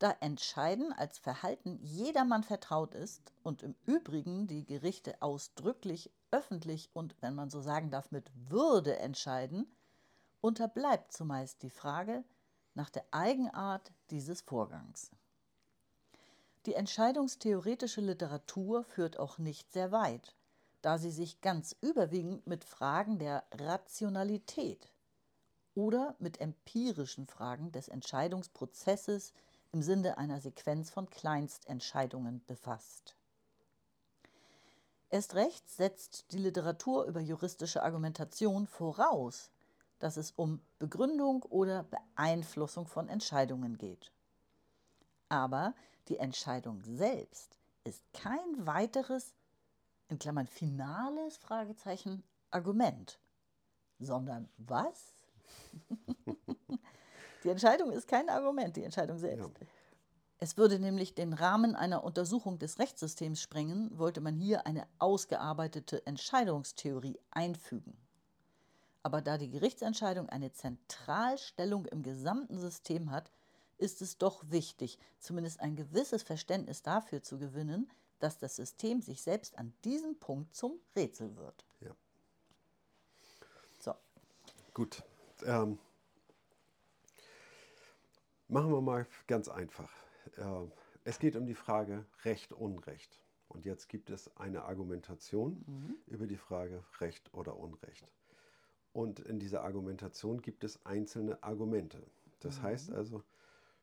Da Entscheiden als Verhalten jedermann vertraut ist und im Übrigen die Gerichte ausdrücklich, öffentlich und, wenn man so sagen darf, mit Würde entscheiden, unterbleibt zumeist die Frage nach der Eigenart dieses Vorgangs. Die entscheidungstheoretische Literatur führt auch nicht sehr weit, da sie sich ganz überwiegend mit Fragen der Rationalität oder mit empirischen Fragen des Entscheidungsprozesses im Sinne einer Sequenz von Kleinstentscheidungen befasst. Erst recht setzt die Literatur über juristische Argumentation voraus, dass es um Begründung oder Beeinflussung von Entscheidungen geht. Aber die Entscheidung selbst ist kein weiteres, in Klammern finales Fragezeichen, Argument, sondern was? [laughs] die Entscheidung ist kein Argument, die Entscheidung selbst.
Ja.
Es würde nämlich den Rahmen einer Untersuchung des Rechtssystems sprengen, wollte man hier eine ausgearbeitete Entscheidungstheorie einfügen. Aber da die Gerichtsentscheidung eine Zentralstellung im gesamten System hat, ist es doch wichtig, zumindest ein gewisses Verständnis dafür zu gewinnen, dass das System sich selbst an diesem Punkt zum Rätsel wird.
Ja.
So,
Gut. Ähm, machen wir mal ganz einfach. Äh, es geht um die Frage Recht, Unrecht. Und jetzt gibt es eine Argumentation über die Frage Recht oder Unrecht. Und in dieser Argumentation gibt es einzelne Argumente. Das heißt also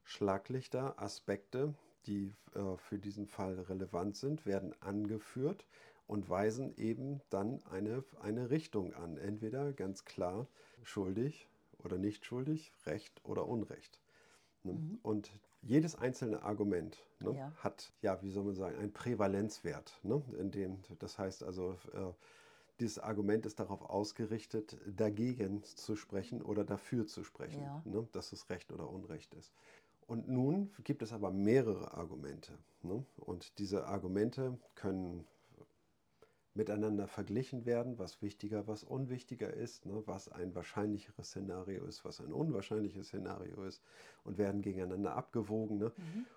Schlaglichter, Aspekte, die äh, für diesen Fall relevant sind, werden angeführt und weisen eben dann eine, eine Richtung an. Entweder ganz klar schuldig oder nicht schuldig, Recht oder Unrecht. Ne? Und jedes einzelne Argument ne,
Ja.
hat, ja, wie soll man sagen, einen Prävalenzwert. Ne? In dem, das heißt also, äh, dieses Argument ist darauf ausgerichtet, dagegen zu sprechen oder dafür zu sprechen,
Ja.
ne? dass es Recht oder Unrecht ist. Und nun gibt es aber mehrere Argumente. Ne? Und diese Argumente können miteinander verglichen werden, was wichtiger, was unwichtiger ist, ne? was ein wahrscheinlicheres Szenario ist, was ein unwahrscheinliches Szenario ist und werden gegeneinander abgewogen. Ne?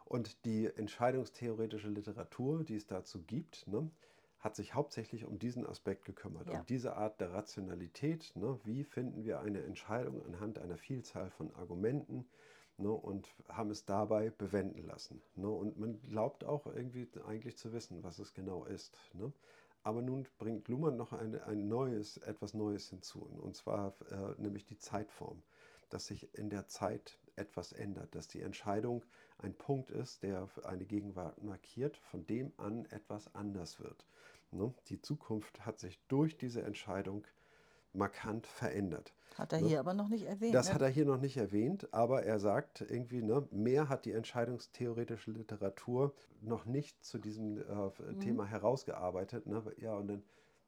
Und die entscheidungstheoretische Literatur, die es dazu gibt, ne? hat sich hauptsächlich um diesen Aspekt gekümmert,
Ja.
um diese Art der Rationalität. Ne? Wie finden wir eine Entscheidung anhand einer Vielzahl von Argumenten? Ne, und haben es dabei bewenden lassen. Ne, und man glaubt auch irgendwie eigentlich zu wissen, was es genau ist. Aber nun bringt Luhmann noch ein, ein neues, etwas Neues hinzu, und zwar äh, nämlich die Zeitform, dass sich in der Zeit etwas ändert, dass die Entscheidung ein Punkt ist, der eine Gegenwart markiert, von dem an etwas anders wird. Ne. Die Zukunft hat sich durch diese Entscheidung markant verändert.
hat er
Ne?
hier aber noch nicht erwähnt.
Das
ne?
hat er hier noch nicht erwähnt, aber er sagt irgendwie, ne, mehr hat die entscheidungstheoretische Literatur noch nicht zu diesem äh,
Mhm.
Thema herausgearbeitet. Ne? Ja, und dann,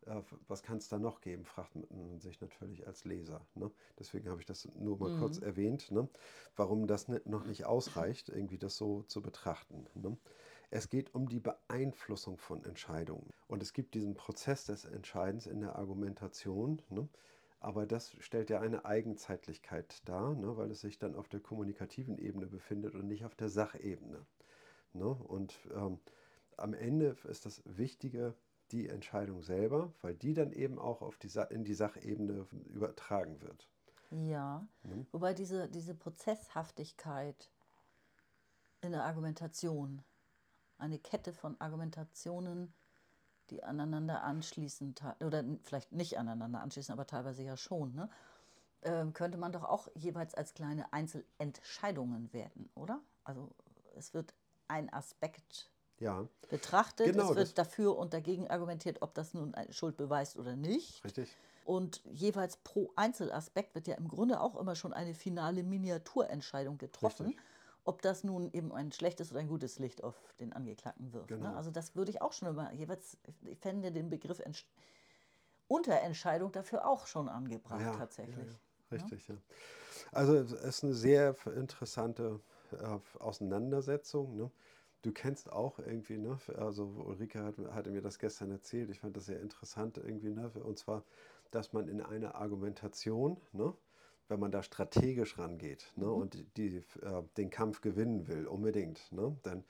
äh, was kann es da noch geben, fragt man sich natürlich als Leser. Ne? Deswegen habe ich das nur mal kurz
Mhm.
erwähnt, ne? warum das noch nicht ausreicht, irgendwie das so zu betrachten. Ne? Es geht um die Beeinflussung von Entscheidungen. Und es gibt diesen Prozess des Entscheidens in der Argumentation. Ne? Aber das stellt ja eine Eigenzeitlichkeit dar, ne? weil es sich dann auf der kommunikativen Ebene befindet und nicht auf der Sachebene. Ne? Und ähm, am Ende ist das Wichtige die Entscheidung selber, weil die dann eben auch auf die Sa in die Sachebene übertragen wird.
Ja,
Mhm.
wobei diese, diese Prozesshaftigkeit in der Argumentation, eine Kette von Argumentationen, die aneinander anschließen, oder vielleicht nicht aneinander anschließen, aber teilweise ja schon, ne? ähm, könnte man doch auch jeweils als kleine Einzelentscheidungen werten, oder? Also es wird ein Aspekt
Ja,
betrachtet,
Genau,
es wird
das-
dafür und dagegen argumentiert, ob das nun Schuld beweist oder nicht.
richtig.
Und jeweils pro Einzelaspekt wird ja im Grunde auch immer schon eine finale Miniaturentscheidung getroffen.
Richtig.
Ob das nun eben ein schlechtes oder ein gutes Licht auf den Angeklagten wirft.
Genau.
Ne? Also das würde ich auch schon immer, jeweils, ich fände den Begriff Entsch Unterentscheidung dafür auch schon angebracht
Ja,
tatsächlich.
ja, ja. Richtig, ja. Also es ist eine sehr interessante äh, Auseinandersetzung. Ne? Du kennst auch irgendwie, ne? also Ulrike hat, hatte mir das gestern erzählt, ich fand das sehr interessant irgendwie, ne? und zwar, dass man in einer Argumentation, ne? Wenn man da strategisch rangeht ne? und die, die, äh, den Kampf gewinnen will, unbedingt, ne? dann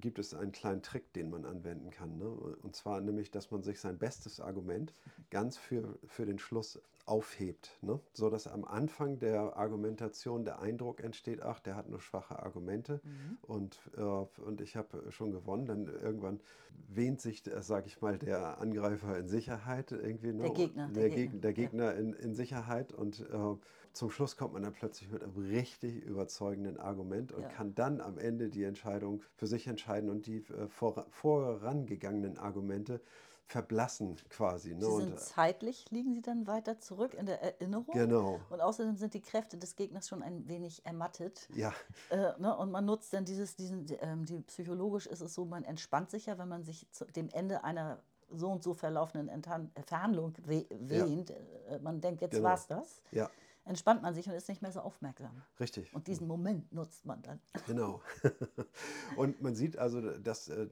gibt es einen kleinen Trick, den man anwenden kann. Ne? Und zwar nämlich, dass man sich sein bestes Argument ganz für, für den Schluss aufhebt, ne? so dass am Anfang der Argumentation der Eindruck entsteht, ach, der hat nur schwache Argumente und, äh, und ich habe schon gewonnen. Dann irgendwann wähnt sich, sage ich mal, der Angreifer in Sicherheit irgendwie. Ne?
Der Gegner,
Der,
der
Geg-
Gegner,
der. Gegner in, in Sicherheit und äh, zum Schluss kommt man dann plötzlich mit einem richtig überzeugenden Argument und
Ja.
kann dann am Ende die Entscheidung für sich entscheiden und die äh, vor, vorangegangenen Argumente verblassen quasi. Ne?
Sie
Und,
sind zeitlich, liegen sie dann weiter zurück in der Erinnerung.
Genau.
Und außerdem sind die Kräfte des Gegners schon ein wenig ermattet.
ja,
Äh, ne, und man nutzt dann dieses, diesen, ähm, die, psychologisch ist es so, man entspannt sich ja, wenn man sich zu dem Ende einer so und so verlaufenden Enthan äh, Verhandlung we wähnt. Äh, man denkt, jetzt
Genau.
war's das.
ja,
Entspannt man sich und ist nicht mehr so aufmerksam.
richtig.
Und diesen Moment nutzt man dann.
Genau. [laughs] und man sieht also, dass äh,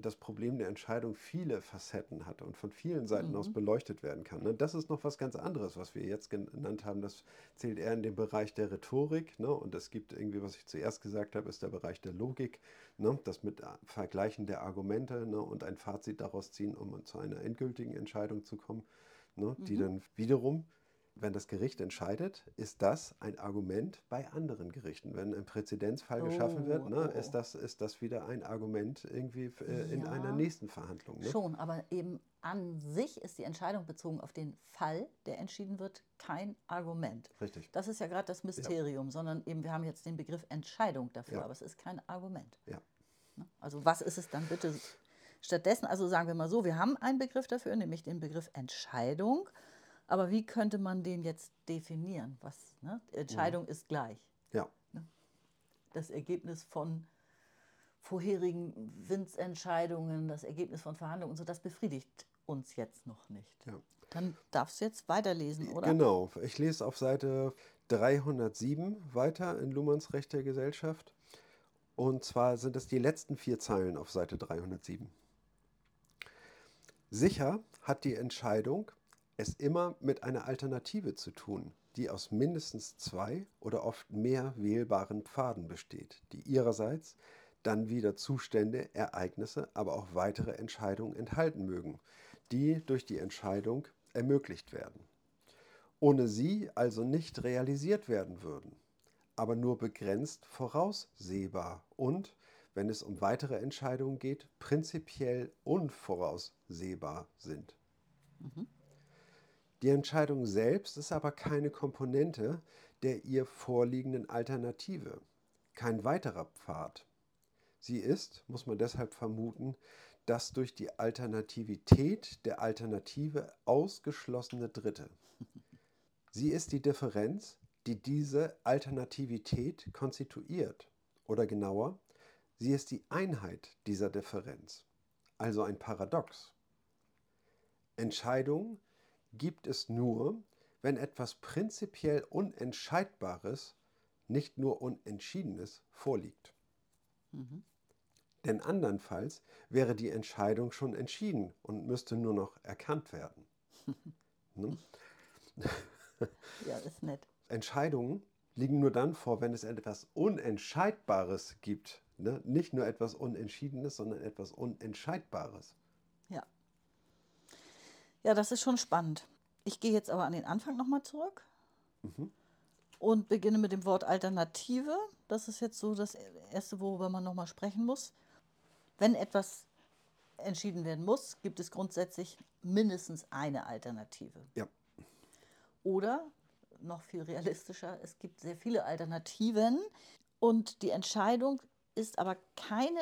das Problem der Entscheidung viele Facetten hat und von vielen Seiten aus beleuchtet werden kann. ne? Das ist noch was ganz anderes, was wir jetzt genannt haben. Das zählt eher in den Bereich der Rhetorik. Ne? Und es gibt irgendwie, was ich zuerst gesagt habe, ist der Bereich der Logik. Ne? Das mit Vergleichen der Argumente ne? und ein Fazit daraus ziehen, um zu einer endgültigen Entscheidung zu kommen, ne? die dann wiederum wenn das Gericht entscheidet, ist das ein Argument bei anderen Gerichten. Wenn ein Präzedenzfall geschaffen wird,
Oh,
ne,
oh, oh.
ist, das, ist das wieder ein Argument irgendwie äh, in
Ja.
einer nächsten Verhandlung. Ne?
Schon, aber eben an sich ist die Entscheidung bezogen auf den Fall, der entschieden wird, kein Argument.
Richtig.
Das ist ja gerade das Mysterium, sondern eben wir haben jetzt den Begriff Entscheidung dafür,
Ja.
aber es ist kein Argument.
Ja.
Ne? Also was ist es dann bitte stattdessen? Also sagen wir mal so, wir haben einen Begriff dafür, nämlich den Begriff Entscheidung. Aber wie könnte man den jetzt definieren? Was, ne? Entscheidung ist gleich.
Ja.
Das Ergebnis von vorherigen Winzentscheidungen, das Ergebnis von Verhandlungen und so, das befriedigt uns jetzt noch nicht.
Ja.
Dann darfst du jetzt weiterlesen, oder?
Genau. Ich lese auf Seite 307 weiter in Luhmanns Recht der Gesellschaft. Und zwar sind es die letzten vier Zeilen auf Seite 307. Sicher hat die Entscheidung es immer mit einer Alternative zu tun, die aus mindestens zwei oder oft mehr wählbaren Pfaden besteht, die ihrerseits dann wieder Zustände, Ereignisse, aber auch weitere Entscheidungen enthalten mögen, die durch die Entscheidung ermöglicht werden. Ohne sie also nicht realisiert werden würden, aber nur begrenzt voraussehbar und, wenn es um weitere Entscheidungen geht, prinzipiell unvoraussehbar sind. Die Entscheidung selbst ist aber keine Komponente der ihr vorliegenden Alternative, kein weiterer Pfad. Sie ist, muss man deshalb vermuten, das durch die Alternativität der Alternative ausgeschlossene Dritte. Sie ist die Differenz, die diese Alternativität konstituiert. Oder genauer, sie ist die Einheit dieser Differenz, also ein Paradox. Entscheidungen gibt es nur, wenn etwas prinzipiell Unentscheidbares, nicht nur Unentschiedenes vorliegt. Denn andernfalls wäre die Entscheidung schon entschieden und müsste nur noch erkannt werden. Ne? [laughs]
Ja, ist nett.
Entscheidungen liegen nur dann vor, wenn es etwas Unentscheidbares gibt. Ne? Nicht nur etwas Unentschiedenes, sondern etwas Unentscheidbares.
Ja. Das ist schon spannend. Ich gehe jetzt aber an den Anfang nochmal zurück und beginne mit dem Wort Alternative. Das ist jetzt so das Erste, worüber man nochmal sprechen muss. Wenn etwas entschieden werden muss, gibt es grundsätzlich mindestens eine Alternative.
Ja,
Oder noch viel realistischer, es gibt sehr viele Alternativen und die Entscheidung ist aber keine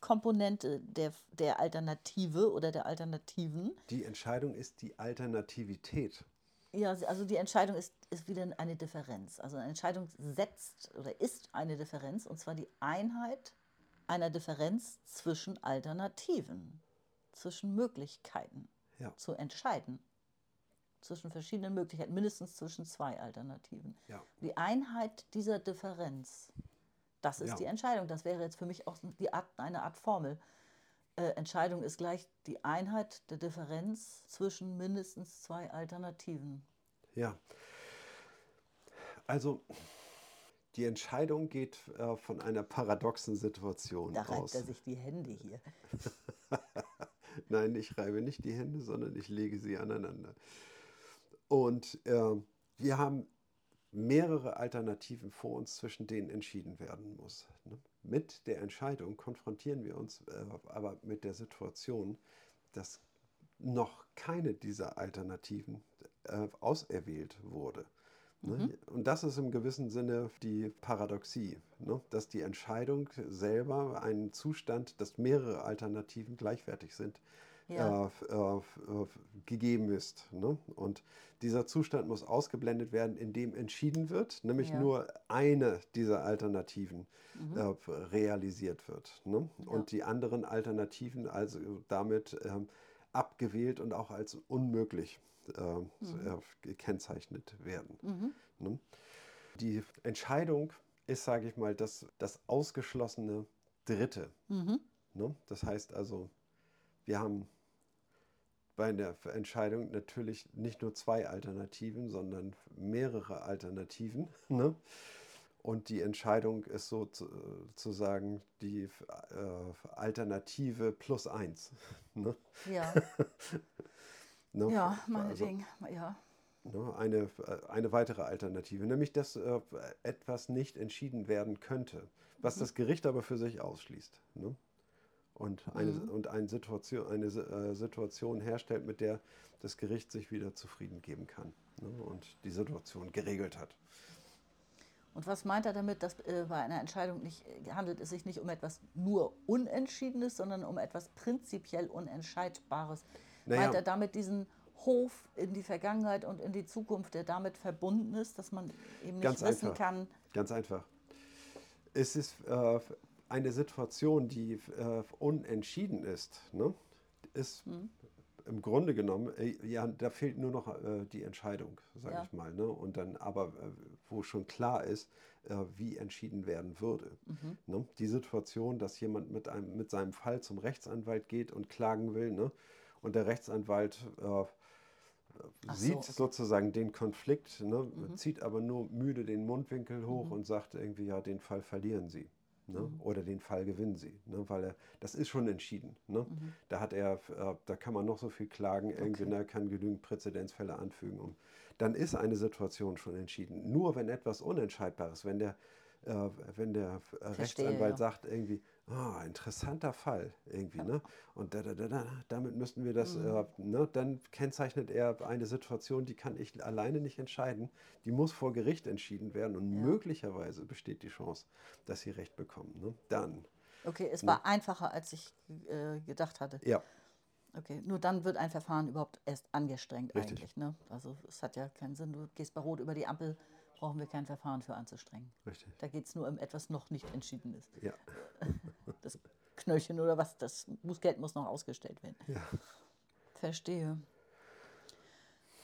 Komponente der, der Alternative oder der Alternativen.
die Entscheidung ist die Alternativität.
Ja, also die Entscheidung ist, ist wieder eine Differenz. Also eine Entscheidung setzt oder ist eine Differenz, und zwar die Einheit einer Differenz zwischen Alternativen, zwischen Möglichkeiten
Ja.
zu entscheiden. Zwischen verschiedenen Möglichkeiten, mindestens zwischen zwei Alternativen.
Ja.
Die Einheit dieser Differenz, das ist
Ja.
die Entscheidung. Das wäre jetzt für mich auch die Art, eine Art Formel. Äh, Entscheidung ist gleich die Einheit der Differenz zwischen mindestens zwei Alternativen.
Ja. Also die Entscheidung geht äh, von einer paradoxen Situation
Da reibt
aus.
er sich die Hände hier. [laughs]
Nein, ich reibe nicht die Hände, sondern ich lege sie aneinander. Und äh, wir haben mehrere Alternativen vor uns, zwischen denen entschieden werden muss. Ne? Mit der Entscheidung konfrontieren wir uns äh, aber mit der Situation, dass noch keine dieser Alternativen äh, auserwählt wurde. Ne? Und das ist im gewissen Sinne die Paradoxie, ne? dass die Entscheidung selber einen Zustand, dass mehrere Alternativen gleichwertig sind,
Ja.
äh, äh, äh, gegeben ist. Ne? Und dieser Zustand muss ausgeblendet werden, indem entschieden wird, nämlich
Ja.
nur eine dieser Alternativen äh, realisiert wird. Ne? Und die anderen Alternativen also damit ähm, abgewählt und auch als unmöglich äh, äh, gekennzeichnet werden. Ne? Die Entscheidung ist, sage ich mal, das, das ausgeschlossene Dritte. Ne? Das heißt also, wir haben bei der Entscheidung natürlich nicht nur zwei Alternativen, sondern mehrere Alternativen. [laughs] Ne? Und die Entscheidung ist sozusagen die äh, Alternative plus eins. [laughs] Ne?
Ja, [laughs]
Ne?
ja,
Also,
meinetwegen. Ja.
ne, eine, eine weitere Alternative, nämlich dass äh, etwas nicht entschieden werden könnte, was
Mhm.
das Gericht aber für sich ausschließt. Ne? Und, eine,
Mhm.
und eine, Situation, eine äh, Situation herstellt, mit der das Gericht sich wieder zufrieden geben kann ne? und die Situation geregelt hat.
Und was meint er damit, dass äh, bei einer Entscheidung nicht, handelt es sich nicht um etwas nur Unentschiedenes, sondern um etwas prinzipiell Unentscheidbares?
Naja.
Meint er damit diesen Hof in die Vergangenheit und in die Zukunft, der damit verbunden ist, dass man eben nicht
Ganz
wissen
einfach.
kann,
Ganz einfach. Es ist äh, eine Situation, die äh, unentschieden ist, ne? ist
Hm.
im Grunde genommen, äh, ja, da fehlt nur noch äh, die Entscheidung, sage
Ja.
ich mal. Ne? Und dann aber, äh, wo schon klar ist, äh, wie entschieden werden würde.
Mhm.
Ne? Die Situation, dass jemand mit, einem, mit seinem Fall zum Rechtsanwalt geht und klagen will, ne? und der Rechtsanwalt äh,
Ach so,
sieht
okay. Mhm.
sozusagen den Konflikt, ne, zieht aber nur müde den Mundwinkel hoch und sagt irgendwie, ja, den Fall verlieren Sie. Ne?
Mhm.
Oder den Fall gewinnen Sie. Ne? Weil er, das ist schon entschieden. Ne?
Mhm.
Da hat er, äh, da kann man noch so viel klagen,
Okay.
ne, kann genügend Präzedenzfälle anfügen. Um, dann ist eine Situation schon entschieden. Nur wenn etwas Unentscheidbares, wenn der, äh, wenn der äh,
Verstehe,
Rechtsanwalt
ja.
sagt irgendwie, ah, interessanter Fall irgendwie, ne? Und da, da, da, da, damit müssten wir das,
Mhm.
äh, ne? Dann kennzeichnet er eine Situation, die kann ich alleine nicht entscheiden. Die muss vor Gericht entschieden werden und
Ja.
möglicherweise besteht die Chance, dass sie Recht bekommen. Ne? Dann,
okay, es war einfacher, als ich äh, gedacht hatte.
ja,
Okay, nur dann wird ein Verfahren überhaupt erst angestrengt
Richtig.
eigentlich. Ne? Also es hat ja keinen Sinn, du gehst bei Rot über die Ampel, brauchen wir kein Verfahren für anzustrengen.
richtig.
Da geht es nur um etwas noch nicht entschieden ist.
Ja, [laughs]
Das Knöllchen oder was, das Bußgeld muss noch ausgestellt werden.
ja.
Verstehe.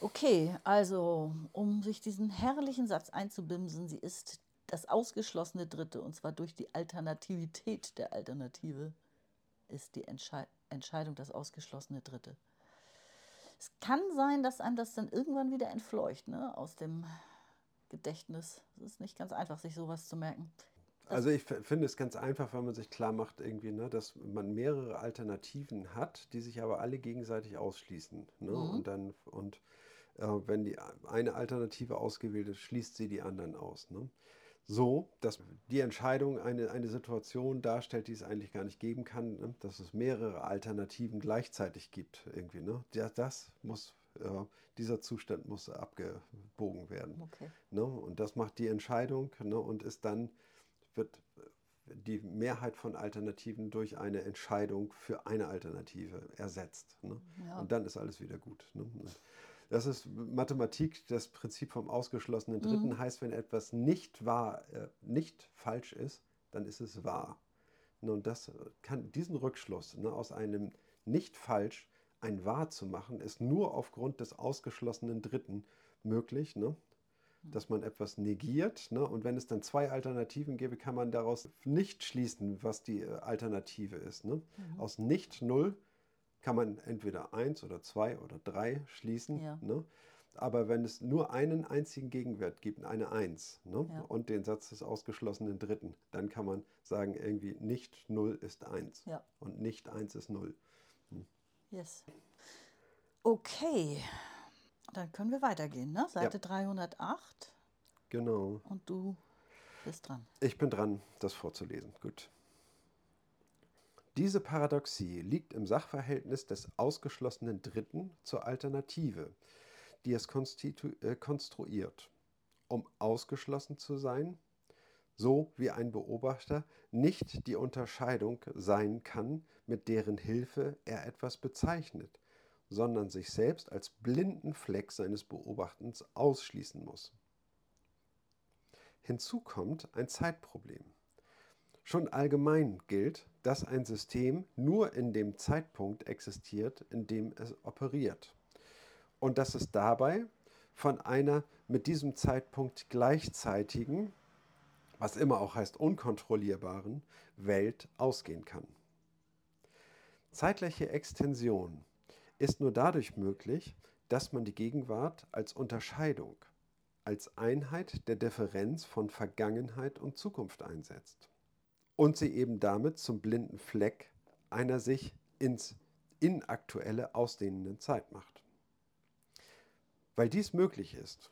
Okay, also um sich diesen herrlichen Satz einzubimsen, sie ist das ausgeschlossene Dritte und zwar durch die Alternativität der Alternative ist die Entschei Entscheidung das ausgeschlossene Dritte. Es kann sein, dass einem das dann irgendwann wieder entfleucht, ne, aus dem Gedächtnis. Es ist nicht ganz einfach, sich sowas zu merken.
Also ich finde es ganz einfach, wenn man sich klar macht, irgendwie, ne, dass man mehrere Alternativen hat, die sich aber alle gegenseitig ausschließen. Ne? Und dann, und äh, wenn die eine Alternative ausgewählt ist, schließt sie die anderen aus. Ne? So, dass die Entscheidung eine, eine Situation darstellt, die es eigentlich gar nicht geben kann, ne? dass es mehrere Alternativen gleichzeitig gibt. Irgendwie, ne? Ja, das muss, äh, dieser Zustand muss abgebogen werden.
Okay.
Ne? Und das macht die Entscheidung ne? und ist dann, wird die Mehrheit von Alternativen durch eine Entscheidung für eine Alternative ersetzt. Ne?
Ja.
Und dann ist alles wieder gut. Ne? Das ist Mathematik, das Prinzip vom ausgeschlossenen Dritten
Mhm.
heißt, wenn etwas nicht wahr, äh, nicht falsch ist, dann ist es wahr. Ne, Und das kann, diesen Rückschluss ne, aus einem nicht falsch ein wahr zu machen, ist nur aufgrund des ausgeschlossenen Dritten möglich. Ne? Dass man etwas negiert. Ne? Und wenn es dann zwei Alternativen gäbe, kann man daraus nicht schließen, was die äh, Alternative ist. Ne?
Mhm.
Aus nicht null kann man entweder eins oder zwei oder drei schließen.
Ja.
Ne? Aber wenn es nur einen einzigen Gegenwert gibt, eine Eins, ne?
Ja.
und den Satz des ausgeschlossenen Dritten, dann kann man sagen, irgendwie nicht null ist eins
Ja.
und nicht eins ist null.
Yes. Okay, dann können wir weitergehen, ne? Seite 308
Genau.
und du bist dran.
Ich bin dran, das vorzulesen. Gut. Diese Paradoxie liegt im Sachverhältnis des ausgeschlossenen Dritten zur Alternative, die es konstitu- äh, konstruiert. Um ausgeschlossen zu sein, so wie ein Beobachter nicht die Unterscheidung sein kann, mit deren Hilfe er etwas bezeichnet, sondern sich selbst als blinden Fleck seines Beobachtens ausschließen muss. Hinzu kommt ein Zeitproblem. Schon allgemein gilt, dass ein System nur in dem Zeitpunkt existiert, in dem es operiert. Und dass es dabei von einer mit diesem Zeitpunkt gleichzeitigen, was immer auch heißt unkontrollierbaren, Welt ausgehen kann. Zeitliche Extension ist nur dadurch möglich, dass man die Gegenwart als Unterscheidung, als Einheit der Differenz von Vergangenheit und Zukunft einsetzt und sie eben damit zum blinden Fleck einer sich ins Inaktuelle ausdehnenden Zeit macht. Weil dies möglich ist,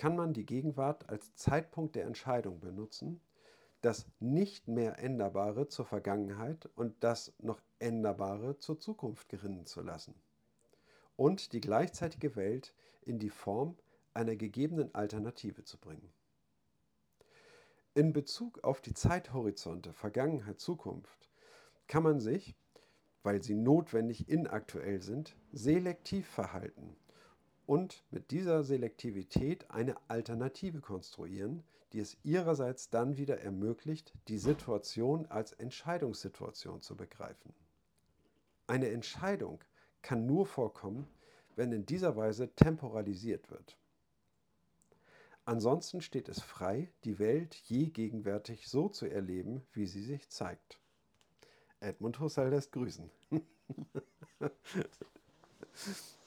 kann man die Gegenwart als Zeitpunkt der Entscheidung benutzen, das nicht mehr Änderbare zur Vergangenheit und das noch Änderbare zur Zukunft gerinnen zu lassen und die gleichzeitige Welt in die Form einer gegebenen Alternative zu bringen. In Bezug auf die Zeithorizonte Vergangenheit, Zukunft kann man sich, weil sie notwendig inaktuell sind, selektiv verhalten und mit dieser Selektivität eine Alternative konstruieren, die es ihrerseits dann wieder ermöglicht, die Situation als Entscheidungssituation zu begreifen. Eine Entscheidung kann nur vorkommen, wenn in dieser Weise temporalisiert wird. Ansonsten steht es frei, die Welt je gegenwärtig so zu erleben, wie sie sich zeigt. Edmund Husserl lässt grüßen. [laughs]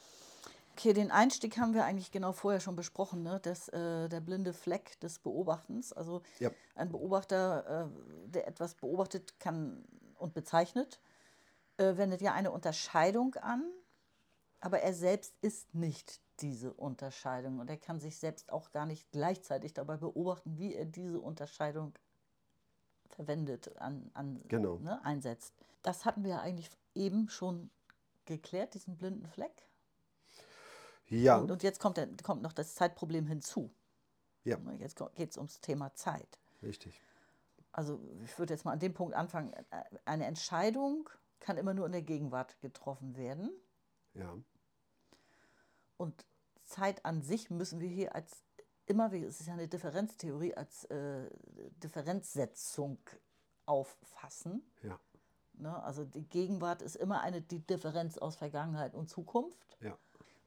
Okay, den Einstieg haben wir eigentlich genau vorher schon besprochen, ne? Das, äh, der blinde Fleck des Beobachtens. Also
Ja.
ein Beobachter, äh, der etwas beobachtet kann und bezeichnet, äh, wendet ja eine Unterscheidung an, aber er selbst ist nicht diese Unterscheidung und er kann sich selbst auch gar nicht gleichzeitig dabei beobachten, wie er diese Unterscheidung verwendet, an, an,
Genau.
ne, einsetzt. Das hatten wir eigentlich eben schon geklärt, diesen blinden Fleck.
Ja,
Und, und jetzt kommt, der, kommt noch das Zeitproblem hinzu.
ja,
Jetzt geht es ums Thema Zeit.
richtig.
Also ich würde jetzt mal an dem Punkt anfangen. Eine Entscheidung kann immer nur in der Gegenwart getroffen werden.
Ja,
Und Zeit an sich müssen wir hier als immer, wie- es ist ja eine Differenztheorie, als äh, Differenzsetzung auffassen.
ja,
Ne? Also die Gegenwart ist immer eine die Differenz aus Vergangenheit und Zukunft.
ja,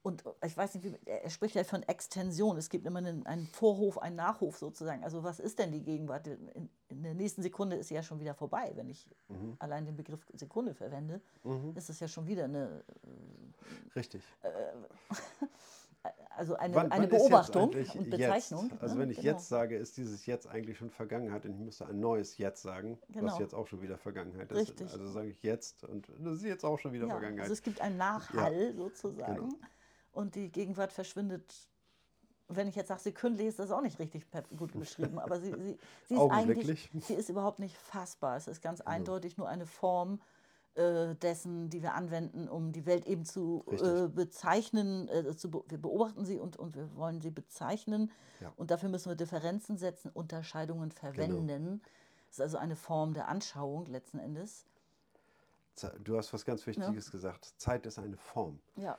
Und ich weiß nicht, wie, er spricht ja von Extension. Es gibt immer einen, einen Vorhof, einen Nachhof sozusagen. Also was ist denn die Gegenwart? In, in der nächsten Sekunde ist sie ja schon wieder vorbei. Wenn ich allein den Begriff Sekunde verwende, ist es ja schon wieder eine,
richtig.
also eine,
Wann-
eine
wann
Beobachtung und Bezeichnung.
Jetzt? Also
ne?
wenn ich
Genau.
jetzt sage, ist dieses Jetzt eigentlich schon Vergangenheit und ich müsste ein neues Jetzt sagen, was
Genau.
jetzt auch schon wieder Vergangenheit ist.
Richtig.
Also sage ich jetzt und das ist jetzt auch schon wieder
Ja,
Vergangenheit.
also es gibt einen Nachhall sozusagen.
Genau.
Und die Gegenwart verschwindet. Wenn ich jetzt sage, sekündlich ist das auch nicht richtig gut beschrieben, aber sie, sie, sie ist eigentlich, sie ist überhaupt nicht fassbar. Es ist ganz eindeutig nur eine Form äh, dessen, die wir anwenden, um die Welt eben zu äh, bezeichnen. Äh, zu, be- wir beobachten sie und, und wir wollen sie bezeichnen.
Ja.
Und dafür müssen wir Differenzen setzen, Unterscheidungen verwenden. Das ist also eine Form der Anschauung letzten Endes.
Du hast was ganz Wichtiges gesagt. Zeit ist eine Form.
Ja,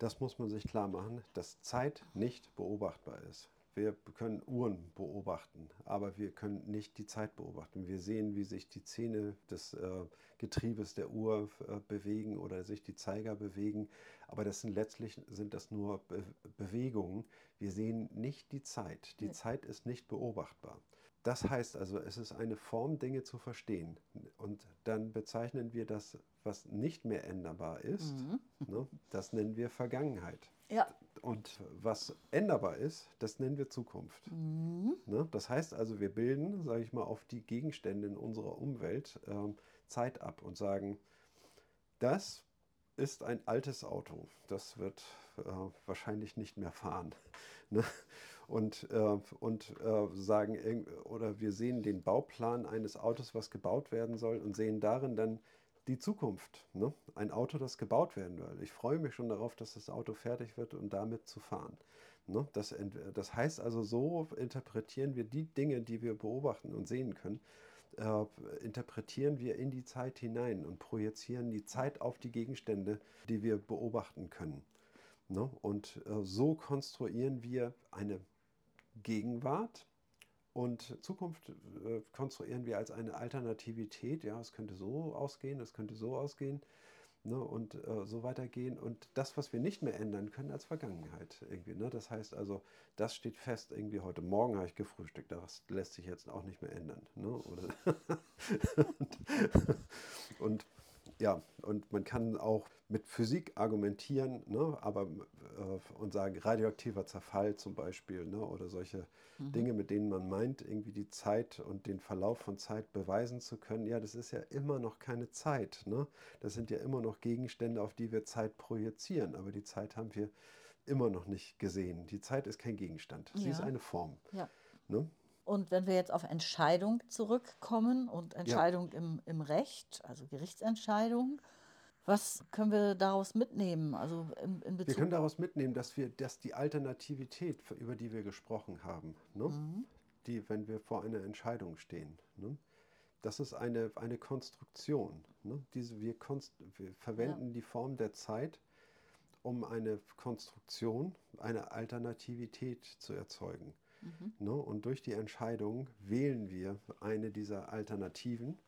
Das muss man sich klar machen, dass Zeit nicht beobachtbar ist. Wir können Uhren beobachten, aber wir können nicht die Zeit beobachten. Wir sehen, wie sich die Zähne des äh, Getriebes der Uhr äh, bewegen oder sich die Zeiger bewegen, aber das sind letztlich sind das nur Be Bewegungen. Wir sehen nicht die Zeit. Die ja. Zeit ist nicht beobachtbar. Das heißt also, es ist eine Form, Dinge zu verstehen. Und dann bezeichnen wir das, was nicht mehr änderbar ist, mhm. ne, das nennen wir Vergangenheit.
Ja.
Und was änderbar ist, das nennen wir Zukunft. Mhm. Ne? Das heißt also, wir bilden, sage ich mal, auf die Gegenstände in unserer Umwelt äh, Zeit ab und sagen, das ist ein altes Auto, das wird äh, wahrscheinlich nicht mehr fahren. [laughs] Ne? Und, äh, und äh, sagen, oder wir sehen den Bauplan eines Autos, was gebaut werden soll, und sehen darin dann die Zukunft. Ne? Ein Auto, das gebaut werden will. Ich freue mich schon darauf, dass das Auto fertig wird und damit zu fahren. Ne? Das, das heißt also, so interpretieren wir die Dinge, die wir beobachten und sehen können, äh, interpretieren wir in die Zeit hinein und projizieren die Zeit auf die Gegenstände, die wir beobachten können. Ne? Und äh, so konstruieren wir eine Gegenwart, und Zukunft äh, konstruieren wir als eine Alternativität. Ja, es könnte so ausgehen, es könnte so ausgehen ne, und äh, so weitergehen. Und das, was wir nicht mehr ändern können, als Vergangenheit irgendwie. Ne? Das heißt also, das steht fest irgendwie heute Morgen habe ich gefrühstückt. Das lässt sich jetzt auch nicht mehr ändern. Ne? [laughs] Und, und ja, und man kann auch mit Physik argumentieren, ne, aber äh, und sagen, radioaktiver Zerfall zum Beispiel, ne, oder solche mhm. Dinge, mit denen man meint, irgendwie die Zeit und den Verlauf von Zeit beweisen zu können. Ja, das ist ja immer noch keine Zeit. Ne? Das sind ja immer noch Gegenstände, auf die wir Zeit projizieren, aber die Zeit haben wir immer noch nicht gesehen. Die Zeit ist kein Gegenstand, sie ja. ist eine Form.
Ja. Ne? Und wenn wir jetzt auf Entscheidung zurückkommen und Entscheidung ja. im, im Recht, also Gerichtsentscheidung, was können wir daraus mitnehmen? Also in, in
wir können daraus mitnehmen, dass wir, dass die Alternativität, über die wir gesprochen haben, ne? mhm. die, wenn wir vor einer Entscheidung stehen, ne? das ist eine, eine Konstruktion. Ne? Diese, wir, konst, wir verwenden ja. die Form der Zeit, um eine Konstruktion, eine Alternativität zu erzeugen. Mhm. Ne? Und durch die Entscheidung wählen wir eine dieser Alternativen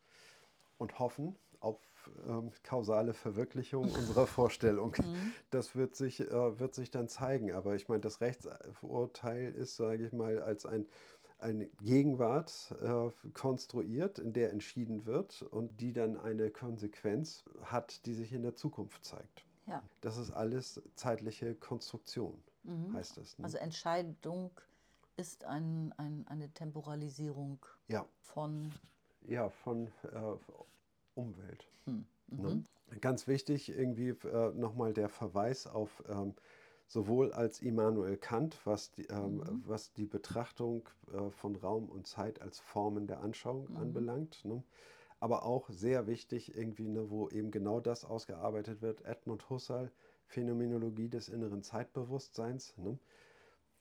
und hoffen auf ähm, kausale Verwirklichung [laughs] unserer Vorstellung. Mhm. Das wird sich, äh, wird sich dann zeigen. Aber ich meine, das Rechtsurteil ist, sage ich mal, als ein eine Gegenwart äh, konstruiert, in der entschieden wird und die dann eine Konsequenz hat, die sich in der Zukunft zeigt.
Ja.
Das ist alles zeitliche Konstruktion, mhm. heißt es.
Ne? Also Entscheidung ist ein, ein, eine Temporalisierung
ja.
von.
Ja, von äh, Umwelt. Hm. Ne? Mhm. Ganz wichtig, irgendwie äh, nochmal der Verweis auf ähm, sowohl als Immanuel Kant, was die, ähm, mhm. was die Betrachtung äh, von Raum und Zeit als Formen der Anschauung mhm. anbelangt. Ne? Aber auch sehr wichtig, irgendwie, ne, wo eben genau das ausgearbeitet wird, Edmund Husserl, Phänomenologie des inneren Zeitbewusstseins, ne?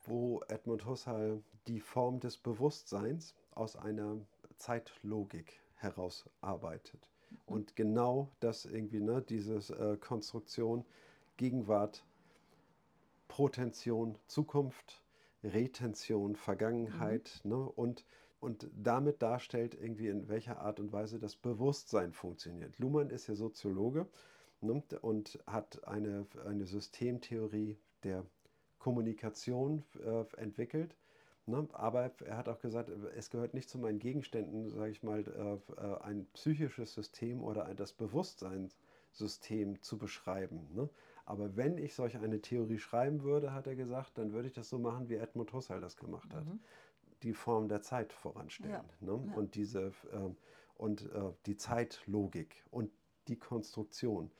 Wo Edmund Husserl die Form des Bewusstseins aus einer Zeitlogik herausarbeitet. Und genau das irgendwie, ne, diese äh, Konstruktion, Gegenwart, Protention, Zukunft, Retention, Vergangenheit, mhm. ne, und, und damit darstellt irgendwie, in welcher Art und Weise das Bewusstsein funktioniert. Luhmann ist ja Soziologe ne, und hat eine, eine Systemtheorie der Kommunikation äh, entwickelt Ne? Aber er hat auch gesagt, es gehört nicht zu meinen Gegenständen, sage ich mal, äh, äh, ein psychisches System oder das Bewusstseinssystem zu beschreiben. Ne? Aber wenn ich solch eine Theorie schreiben würde, hat er gesagt, dann würde ich das so machen, wie Edmund Husserl das gemacht hat. Mhm. Die Form der Zeit voranstellen. Ja. Ne? Ja. Und, diese, äh, und die Zeitlogik und die Konstruktion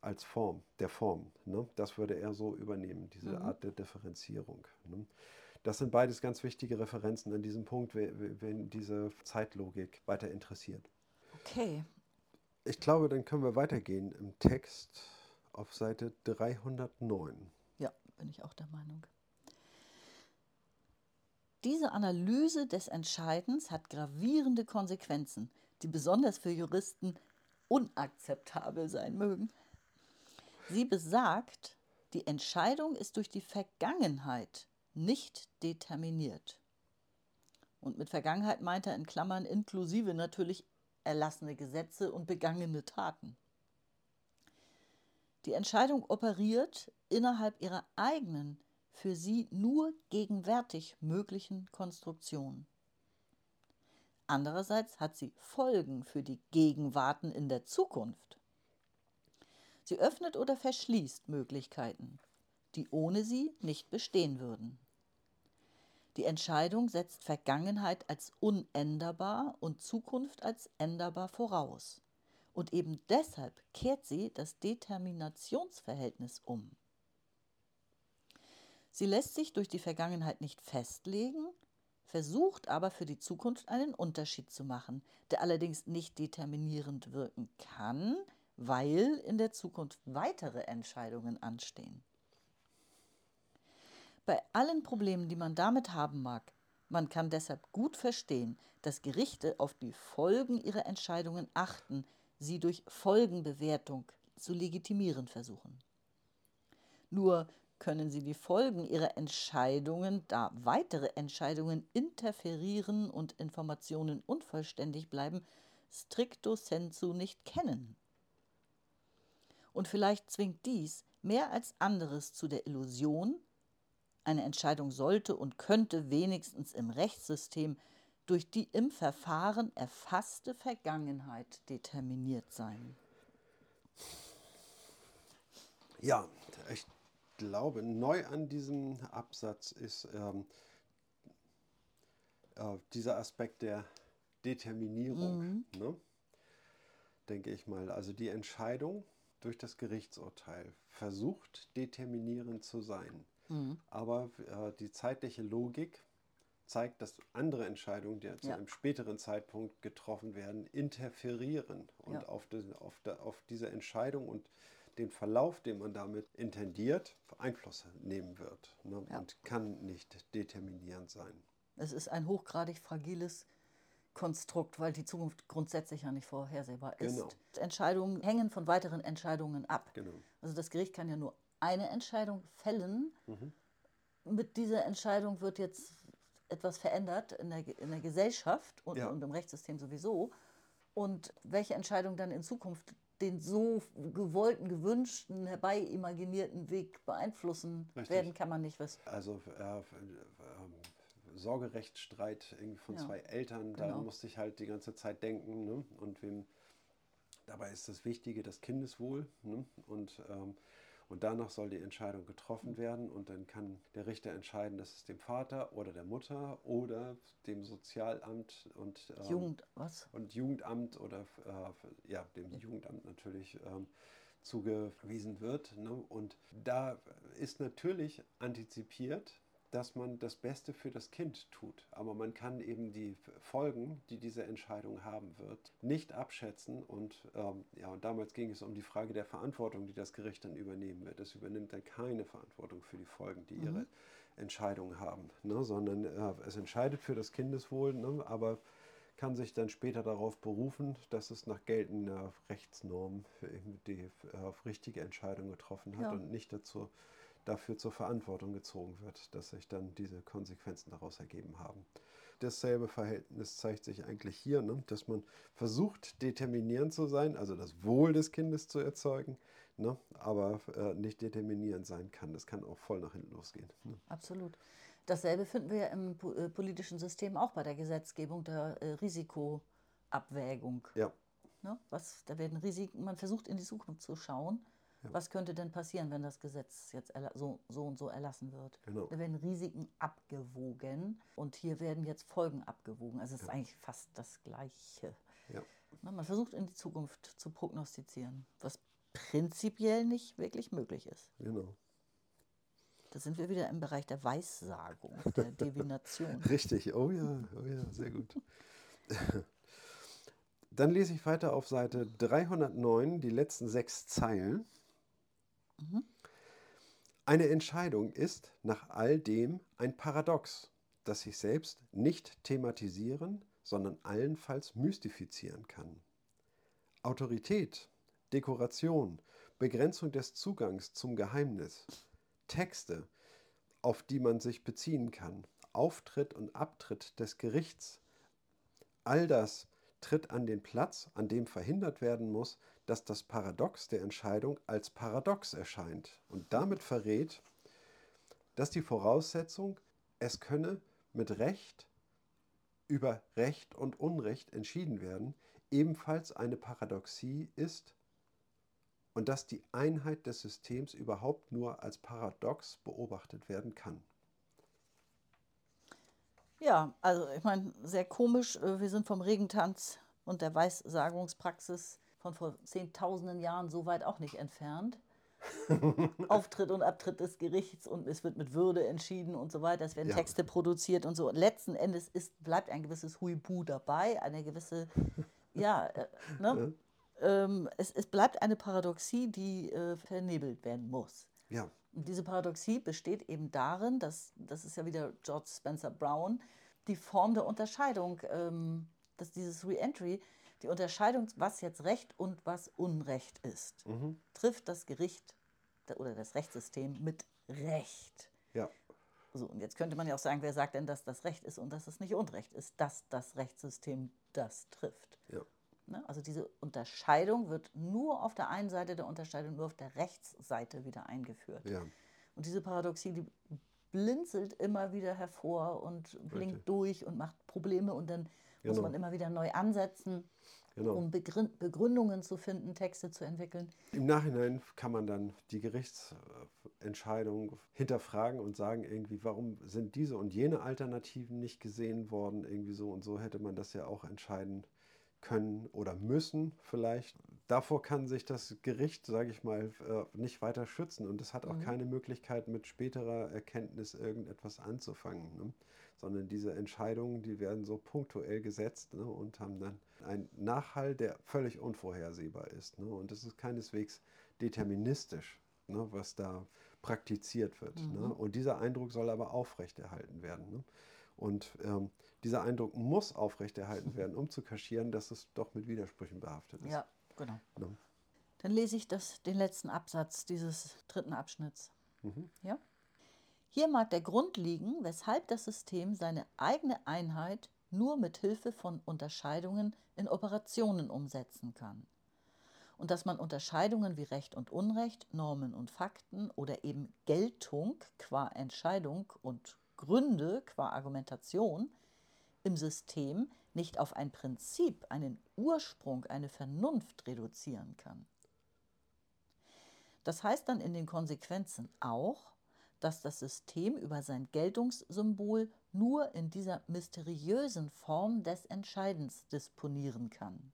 als Form der Form. Ne? Das würde er so übernehmen, diese mhm. Art der Differenzierung. Ne? Das sind beides ganz wichtige Referenzen an diesem Punkt, wenn diese Zeitlogik weiter interessiert.
Okay.
Ich glaube, dann können wir weitergehen im Text auf Seite 309.
Ja, bin ich auch der Meinung. Diese Analyse des Entscheidens hat gravierende Konsequenzen, die besonders für Juristen unakzeptabel sein mögen. Sie besagt, Die Entscheidung ist durch die Vergangenheit nicht determiniert. Und mit Vergangenheit meint er in Klammern inklusive natürlich erlassene Gesetze und begangene Taten. Die Entscheidung operiert innerhalb ihrer eigenen, für sie nur gegenwärtig möglichen Konstruktion. Andererseits hat sie Folgen für die Gegenwarten in der Zukunft. Sie öffnet oder verschließt Möglichkeiten, die ohne sie nicht bestehen würden. Die Entscheidung setzt Vergangenheit als unänderbar und Zukunft als änderbar voraus. Und eben deshalb kehrt sie das Determinationsverhältnis um. Sie lässt sich durch die Vergangenheit nicht festlegen, versucht aber für die Zukunft einen Unterschied zu machen, der allerdings nicht determinierend wirken kann, weil in der Zukunft weitere Entscheidungen anstehen. Bei allen Problemen, die man damit haben mag, man kann deshalb gut verstehen, dass Gerichte auf die Folgen ihrer Entscheidungen achten, sie durch Folgenbewertung zu legitimieren versuchen. Nur können sie die Folgen ihrer Entscheidungen, da weitere Entscheidungen interferieren und Informationen unvollständig bleiben, stricto sensu nicht kennen. Und vielleicht zwingt dies mehr als anderes zu der Illusion, eine Entscheidung sollte und könnte wenigstens im Rechtssystem durch die im Verfahren erfasste Vergangenheit determiniert sein.
Ja, ich glaube, neu an diesem Absatz ist ähm, äh, dieser Aspekt der Determinierung, mhm. ne? denke ich mal. Also die Entscheidung durch das Gerichtsurteil versucht determinierend zu sein. Mhm. Aber äh, die zeitliche Logik zeigt, dass andere Entscheidungen, die zu ja. einem späteren Zeitpunkt getroffen werden, interferieren und ja. auf, die, auf, der, auf diese Entscheidung und den Verlauf, den man damit intendiert, Einfluss nehmen wird ne? ja. und kann nicht determinierend sein.
Es ist ein hochgradig fragiles Konstrukt, weil die Zukunft grundsätzlich ja nicht vorhersehbar ist. Genau. Entscheidungen hängen von weiteren Entscheidungen ab. Genau. Also das Gericht kann ja nur eine Entscheidung fällen. Mhm. Mit dieser Entscheidung wird jetzt etwas verändert in der, in der Gesellschaft und, ja. und im Rechtssystem sowieso. Und welche Entscheidung dann in Zukunft den so gewollten, gewünschten, herbeyimaginierten Weg beeinflussen Richtig. werden, kann man nicht wissen.
Also äh, Sorgerechtsstreit von ja. zwei Eltern, genau. da musste ich halt die ganze Zeit denken. Ne? Und wem, dabei ist das Wichtige das Kindeswohl. Ne? Und ähm, und danach soll die Entscheidung getroffen werden und dann kann der Richter entscheiden, dass es dem Vater oder der Mutter oder dem Sozialamt und,
ähm, Jugend, was?
und Jugendamt oder äh, ja, dem Jugendamt natürlich ähm, zugewiesen wird. Ne? Und da ist natürlich antizipiert, dass man das Beste für das Kind tut. Aber man kann eben die Folgen, die diese Entscheidung haben wird, nicht abschätzen. Und, ähm, ja, und damals ging es um die Frage der Verantwortung, die das Gericht dann übernehmen wird. Es übernimmt dann keine Verantwortung für die Folgen, die mhm. ihre Entscheidungen haben, ne? sondern äh, es entscheidet für das Kindeswohl, ne? aber kann sich dann später darauf berufen, dass es nach geltender Rechtsnorm die äh, richtige Entscheidung getroffen hat ja. und nicht dazu dafür zur Verantwortung gezogen wird, dass sich dann diese Konsequenzen daraus ergeben haben. Dasselbe Verhältnis zeigt sich eigentlich hier, ne? dass man versucht, determinierend zu sein, also das Wohl des Kindes zu erzeugen, ne? aber äh, nicht determinierend sein kann. Das kann auch voll nach hinten losgehen. Ne?
Absolut. Dasselbe finden wir im äh, politischen System auch bei der Gesetzgebung der äh, Risikoabwägung. Ja. Ne? Was, da werden Risiken, man versucht in die Zukunft zu schauen ja. Was könnte denn passieren, wenn das Gesetz jetzt so, so und so erlassen wird? Genau. Da werden Risiken abgewogen und hier werden jetzt Folgen abgewogen. Also es ja. ist eigentlich fast das Gleiche. Ja. Man versucht in die Zukunft zu prognostizieren, was prinzipiell nicht wirklich möglich ist. Genau. Da sind wir wieder im Bereich der Weissagung, der [laughs] Divination.
Richtig, oh ja, oh ja, sehr gut. Dann lese ich weiter auf Seite 309 die letzten sechs Zeilen. Eine Entscheidung ist nach all dem ein Paradox, das sich selbst nicht thematisieren, sondern allenfalls mystifizieren kann. Autorität, Dekoration, Begrenzung des Zugangs zum Geheimnis, Texte, auf die man sich beziehen kann, Auftritt und Abtritt des Gerichts, all das tritt an den Platz, an dem verhindert werden muss, dass das Paradox der Entscheidung als Paradox erscheint und damit verrät, dass die Voraussetzung, es könne mit Recht über Recht und Unrecht entschieden werden, ebenfalls eine Paradoxie ist und dass die Einheit des Systems überhaupt nur als Paradox beobachtet werden kann.
Ja, also ich meine, sehr komisch. äh, Wir sind vom Regentanz und der Weissagungspraxis von vor Zehntausenden Jahren so weit auch nicht entfernt. [laughs] Auftritt und Abtritt des Gerichts und es wird mit Würde entschieden und so weiter. Es werden
Ja.
Texte produziert und so. Letzten Endes ist, bleibt ein gewisses Huibu dabei, eine gewisse, [laughs] ja, äh, ne? ähm, es, es bleibt eine Paradoxie, die äh, vernebelt werden muss.
Ja,
Und diese Paradoxie besteht eben darin, dass, das ist ja wieder George Spencer Brown, die Form der Unterscheidung, ähm, dass dieses Reentry, die Unterscheidung, was jetzt Recht und was Unrecht ist, trifft das Gericht oder das Rechtssystem mit Recht.
ja,
So, und jetzt könnte man ja auch sagen, wer sagt denn, dass das Recht ist und dass es nicht Unrecht ist, dass das Rechtssystem das trifft.
ja.
Ne? Also diese Unterscheidung wird nur auf der einen Seite der Unterscheidung, nur auf der Rechtsseite wieder eingeführt.
Ja.
Und diese Paradoxie, die blinzelt immer wieder hervor und blinkt
Richtig.
durch und macht Probleme und dann muss
Genau.
man immer wieder neu ansetzen,
Genau.
um Begrün- Begründungen zu finden, Texte zu entwickeln.
Im Nachhinein kann man dann die Gerichtsentscheidung hinterfragen und sagen, irgendwie, warum sind diese und jene Alternativen nicht gesehen worden? Irgendwie so und so hätte man das ja auch entscheiden können oder müssen vielleicht. Davor kann sich das Gericht, sage ich mal, äh, nicht weiter schützen und es hat auch keine Möglichkeit, mit späterer Erkenntnis irgendetwas anzufangen. Sondern diese Entscheidungen, die werden so punktuell gesetzt ne? und haben dann einen Nachhall, der völlig unvorhersehbar ist. Ne? Und es ist keineswegs deterministisch, ne? was da praktiziert wird. Ne? Und dieser Eindruck soll aber aufrechterhalten werden. Ne? Und ähm, dieser Eindruck muss aufrechterhalten werden, um zu kaschieren, dass es doch mit Widersprüchen behaftet ist.
Ja, genau.
Ne?
Dann lese ich das, den letzten Absatz dieses dritten Abschnitts. Ja? Hier mag der Grund liegen, weshalb das System seine eigene Einheit nur mit Hilfe von Unterscheidungen in Operationen umsetzen kann. Und dass man Unterscheidungen wie Recht und Unrecht, Normen und Fakten oder eben Geltung qua Entscheidung und Gründe qua Argumentation im System nicht auf ein Prinzip, einen Ursprung, eine Vernunft reduzieren kann. Das heißt dann in den Konsequenzen auch, dass das System über sein Geltungssymbol nur in dieser mysteriösen Form des Entscheidens disponieren kann.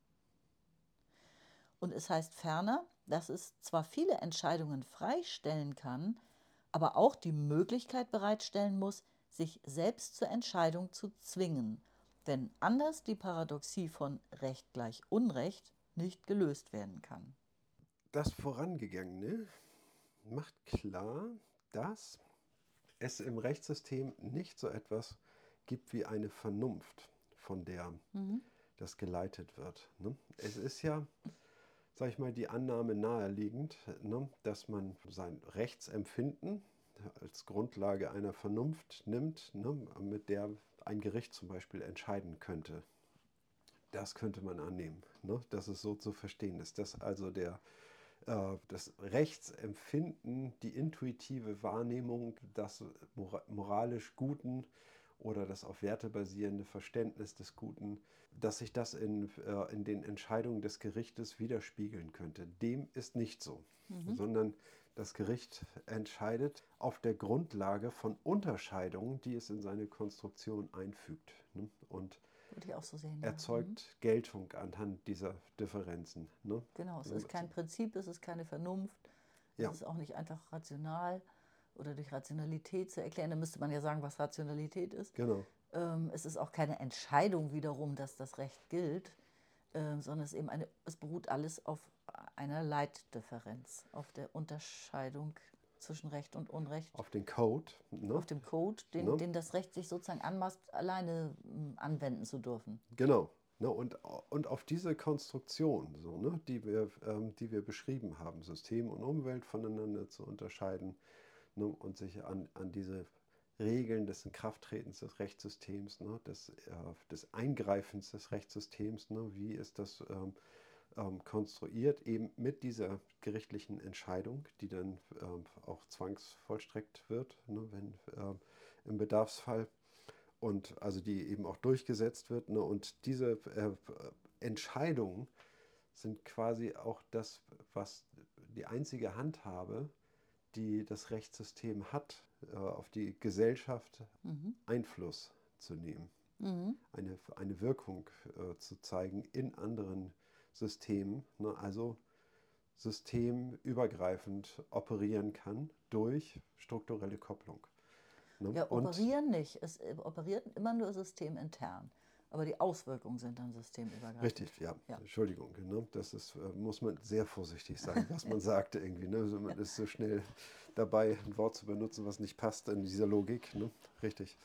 Und es heißt ferner, dass es zwar viele Entscheidungen freistellen kann, aber auch die Möglichkeit bereitstellen muss, sich selbst zur Entscheidung zu zwingen, wenn anders die Paradoxie von Recht gleich Unrecht nicht gelöst werden kann.
Das Vorangegangene macht klar, dass es im Rechtssystem nicht so etwas gibt wie eine Vernunft, von der das geleitet wird. Ne? Es ist ja, sag ich mal, die Annahme naheliegend, ne, dass man sein Rechtsempfinden als Grundlage einer Vernunft nimmt, ne, mit der ein Gericht zum Beispiel entscheiden könnte. Das könnte man annehmen, ne? dass es so zu verstehen ist, dass also der, das Rechtsempfinden, die intuitive Wahrnehmung, das mora moralisch Guten oder das auf Werte basierende Verständnis des Guten, dass sich das in, äh, in den Entscheidungen des Gerichtes widerspiegeln könnte. Dem ist nicht so, sondern das Gericht entscheidet auf der Grundlage von Unterscheidungen, die es in seine Konstruktion einfügt. Ne? Und
Würde ich auch so sehen. ja.
erzeugt Geltung anhand dieser Differenzen. Ne?
Genau, es ist kein Prinzip, es ist keine Vernunft,
Ja.
es ist auch nicht einfach rational oder durch Rationalität zu erklären. Da müsste man ja sagen, was Rationalität ist.
Genau.
Ähm, es ist auch keine Entscheidung wiederum, dass das Recht gilt, ähm, sondern es, ist eben eine, es beruht alles auf einer Leitdifferenz, auf der Unterscheidung zwischen Recht und Unrecht,
Auf den Code. Ne?
auf dem Code, den,
Ne?
den das Recht sich sozusagen anmaßt, alleine mm, anwenden zu dürfen.
Genau. Ne, und, und auf diese Konstruktion, so, ne, die, wir, ähm, die wir beschrieben haben, System und Umwelt voneinander zu unterscheiden ne, und sich an, an diese Regeln des Inkrafttretens des Rechtssystems, ne, des, äh, des Eingreifens des Rechtssystems, ne, wie ist das ähm, ähm, konstruiert, eben mit dieser gerichtlichen Entscheidung, die dann ähm, auch zwangsvollstreckt wird, ne, wenn äh, im Bedarfsfall und also die eben auch durchgesetzt wird. Ne? Und diese äh, Entscheidungen sind quasi auch das, was die einzige Handhabe, die das Rechtssystem hat, äh, auf die Gesellschaft mhm. Einfluss zu nehmen, mhm. eine, eine Wirkung äh, zu zeigen in anderen Systemen, ne? also systemübergreifend operieren kann durch strukturelle Kopplung.
Ne? Ja, operieren und, nicht. Es äh, operiert immer nur systemintern. Aber die Auswirkungen sind dann systemübergreifend.
Richtig, ja. ja. Entschuldigung. Ne? Das ist, äh, muss man sehr vorsichtig sein, [laughs] was man sagt irgendwie. Ne? Also man ist so schnell dabei, ein Wort zu benutzen, was nicht passt in dieser Logik. Ne? Richtig.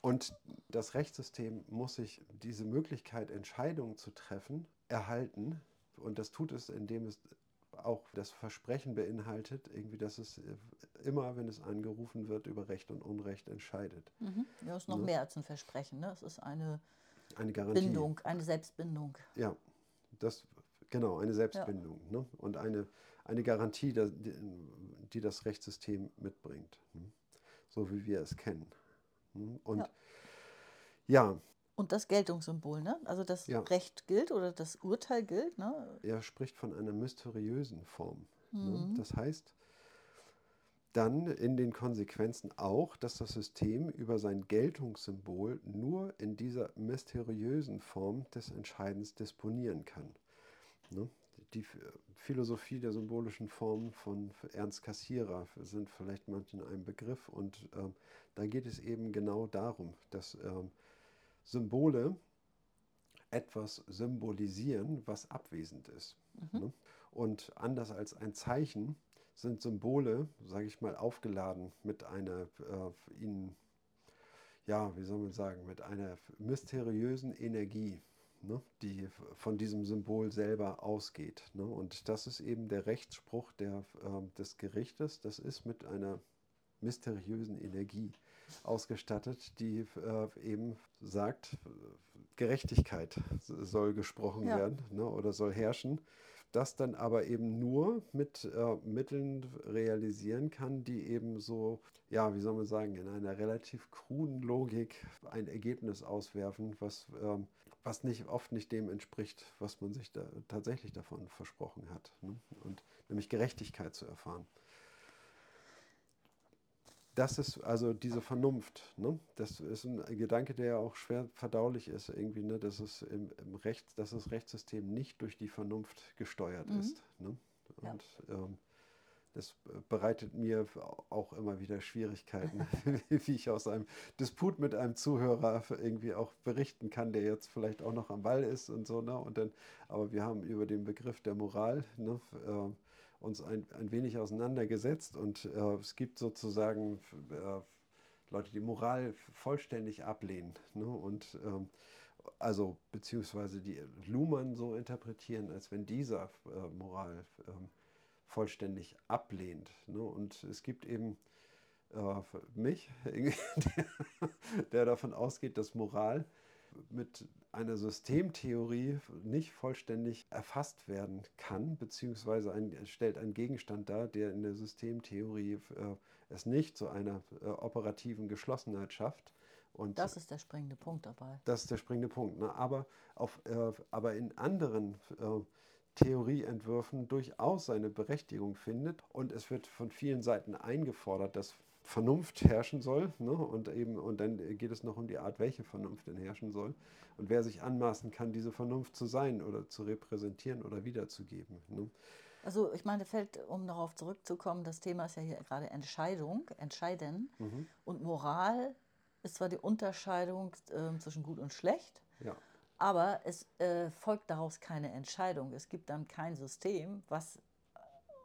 Und das Rechtssystem muss sich diese Möglichkeit, Entscheidungen zu treffen, erhalten. Und das tut es, indem es auch das Versprechen beinhaltet, irgendwie, dass es äh, immer, wenn es angerufen wird, über Recht und Unrecht entscheidet.
Mhm. Ja, es ist noch ne? mehr als ein Versprechen. Ne? Es ist eine,
eine Garantie.
Bindung, eine Selbstbindung.
Ja, das, genau, eine Selbstbindung. Ja. Ne? Und eine, eine Garantie, die, die das Rechtssystem mitbringt. Ne? So wie wir es kennen. Ne? Und ja. ja.
Und das Geltungssymbol, ne? Also das ja. Recht gilt oder das Urteil gilt, ne?
Er spricht von einer mysteriösen Form. Ne? Mhm. Ne? Das heißt, dann in den Konsequenzen auch, dass das System über sein Geltungssymbol nur in dieser mysteriösen Form des Entscheidens disponieren kann. Ne? Die Philosophie der symbolischen Formen von Ernst Cassirer sind vielleicht manchen ein Begriff und ähm, da geht es eben genau darum, dass ähm, Symbole etwas symbolisieren, was abwesend ist. Mhm. Ne? Und anders als ein Zeichen sind Symbole, sage ich mal, aufgeladen mit einer äh, ihnen, ja, wie soll man sagen, mit einer mysteriösen Energie, ne, die von diesem Symbol selber ausgeht. Ne? Und das ist eben der Rechtsspruch der, äh, des Gerichtes, das ist mit einer mysteriösen Energie ausgestattet, die äh, eben sagt, Gerechtigkeit soll gesprochen ja. werden ne, oder soll herrschen das dann aber eben nur mit äh, Mitteln realisieren kann, die eben so, ja, wie soll man sagen, in einer relativ kruden Logik ein Ergebnis auswerfen, was, ähm, was nicht, oft nicht dem entspricht, was man sich da tatsächlich davon versprochen hat. Ne? Und nämlich Gerechtigkeit zu erfahren das ist also diese Vernunft. Ne? Das ist ein Gedanke, der auch schwer verdaulich ist, irgendwie, ne? dass, es im, im Recht, dass das Rechtssystem nicht durch die Vernunft gesteuert mhm. ist. Ne? Und ja. ähm, das bereitet mir auch immer wieder Schwierigkeiten, [laughs] [laughs] wie ich aus einem Disput mit einem Zuhörer irgendwie auch berichten kann, der jetzt vielleicht auch noch am Ball ist und so. Ne? Und dann, aber wir haben über den Begriff der Moral ne, äh, uns ein, ein wenig auseinandergesetzt und äh, es gibt sozusagen äh, Leute, die Moral vollständig ablehnen ne? und ähm, also beziehungsweise die Luhmann so interpretieren, als wenn dieser äh, Moral ähm, vollständig ablehnt. Ne? Und es gibt eben äh, mich, [laughs] der, der davon ausgeht, dass Moral mit einer Systemtheorie nicht vollständig erfasst werden kann, beziehungsweise ein, stellt einen Gegenstand dar, der in der Systemtheorie äh, es nicht zu einer äh, operativen Geschlossenheit schafft.
Und das ist der springende Punkt dabei.
Das ist der springende Punkt. Ne? Aber, auf, äh, aber in anderen äh, Theorieentwürfen durchaus seine Berechtigung findet und es wird von vielen Seiten eingefordert, dass Vernunft herrschen soll. Ne? Und, eben, und dann geht es noch um die Art, welche Vernunft denn herrschen soll. Und wer sich anmaßen kann, diese Vernunft zu sein oder zu repräsentieren oder wiederzugeben. Ne?
Also ich meine, fällt, um darauf zurückzukommen, das Thema ist ja hier gerade Entscheidung, Entscheiden. Mhm. Und Moral ist zwar die Unterscheidung äh, zwischen gut und schlecht, ja. Aber es äh, folgt daraus keine Entscheidung. Es gibt dann kein System, was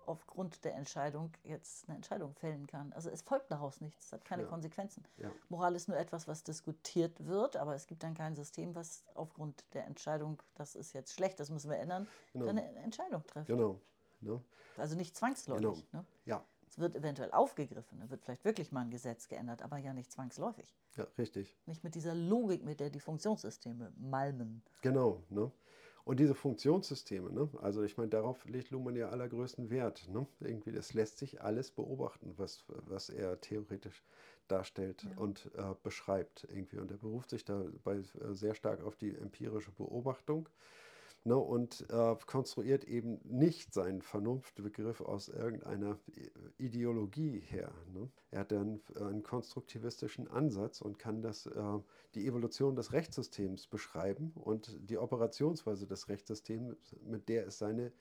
aufgrund der Entscheidung jetzt eine Entscheidung fällen kann. Also es folgt daraus nichts, es hat keine
Ja.
Konsequenzen.
Ja.
Moral ist nur etwas, was diskutiert wird, aber es gibt dann kein System, was aufgrund der Entscheidung, das ist jetzt schlecht, das müssen wir ändern,
Genau.
dann eine Entscheidung trifft.
Genau. Ne?
Also nicht zwangsläufig.
Genau.
Ne?
Ja,
Es wird eventuell aufgegriffen, dann wird vielleicht wirklich mal ein Gesetz geändert, aber ja nicht zwangsläufig.
ja, richtig.
Nicht mit dieser Logik, mit der die Funktionssysteme malmen.
Genau. Ne? Und diese Funktionssysteme, ne? also ich meine, darauf legt Luhmann ja allergrößten Wert. Ne? Irgendwie, das lässt sich alles beobachten, was, was er theoretisch darstellt
Ja.
und äh, beschreibt. Irgendwie. Und er beruft sich dabei äh, sehr stark auf die empirische Beobachtung. Ne, und äh, konstruiert eben nicht seinen Vernunftbegriff aus irgendeiner I- Ideologie her. Ne? Er hat dann einen konstruktivistischen Ansatz und kann das, äh, die Evolution des Rechtssystems beschreiben und die Operationsweise des Rechtssystems, mit der es seine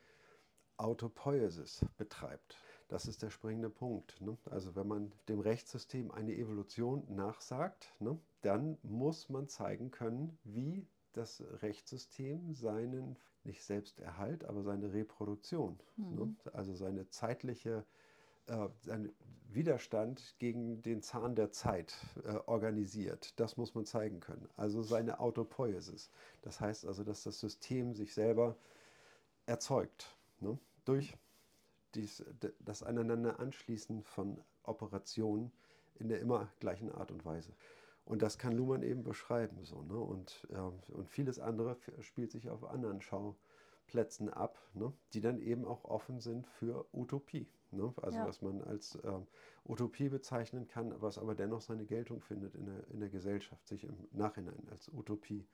Autopoiesis betreibt. Das ist der springende Punkt. Ne? Also wenn man dem Rechtssystem eine Evolution nachsagt, ne, dann muss man zeigen können, wie das Rechtssystem seinen, nicht Selbsterhalt, aber seine Reproduktion, ne? also seine zeitliche, äh, seinen Widerstand gegen den Zahn der Zeit äh, organisiert. Das muss man zeigen können. Also seine Autopoiesis. Das heißt also, dass das System sich selber erzeugt ne? durch dies, das Aneinanderanschließen von Operationen in der immer gleichen Art und Weise. Und das kann Luhmann eben beschreiben. So, ne? und, äh, und vieles andere spielt sich auf anderen Schauplätzen ab, ne? die dann eben auch offen sind für Utopie. Ne? Also
Ja.
was man als ähm, Utopie bezeichnen kann, was aber dennoch seine Geltung findet in der, in der Gesellschaft, sich im Nachhinein als Utopie,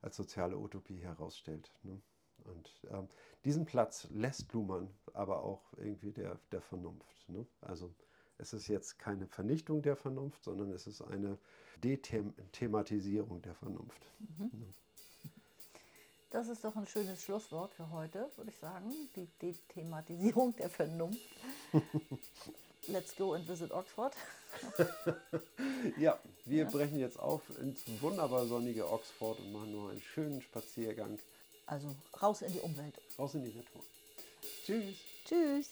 als soziale Utopie herausstellt. Ne? Und ähm, diesen Platz lässt Luhmann aber auch irgendwie der, der Vernunft. Ne? Also es ist jetzt keine Vernichtung der Vernunft, sondern es ist eine Dethematisierung der Vernunft.
Das ist doch ein schönes Schlusswort für heute, würde ich sagen. Die Dethematisierung der Vernunft. [laughs] Let's go and visit Oxford. [laughs]
Ja, wir brechen jetzt auf ins wunderbar sonnige Oxford und machen nur einen schönen Spaziergang
Also raus in die Umwelt.
raus in die Natur. Tschüss.
Tschüss.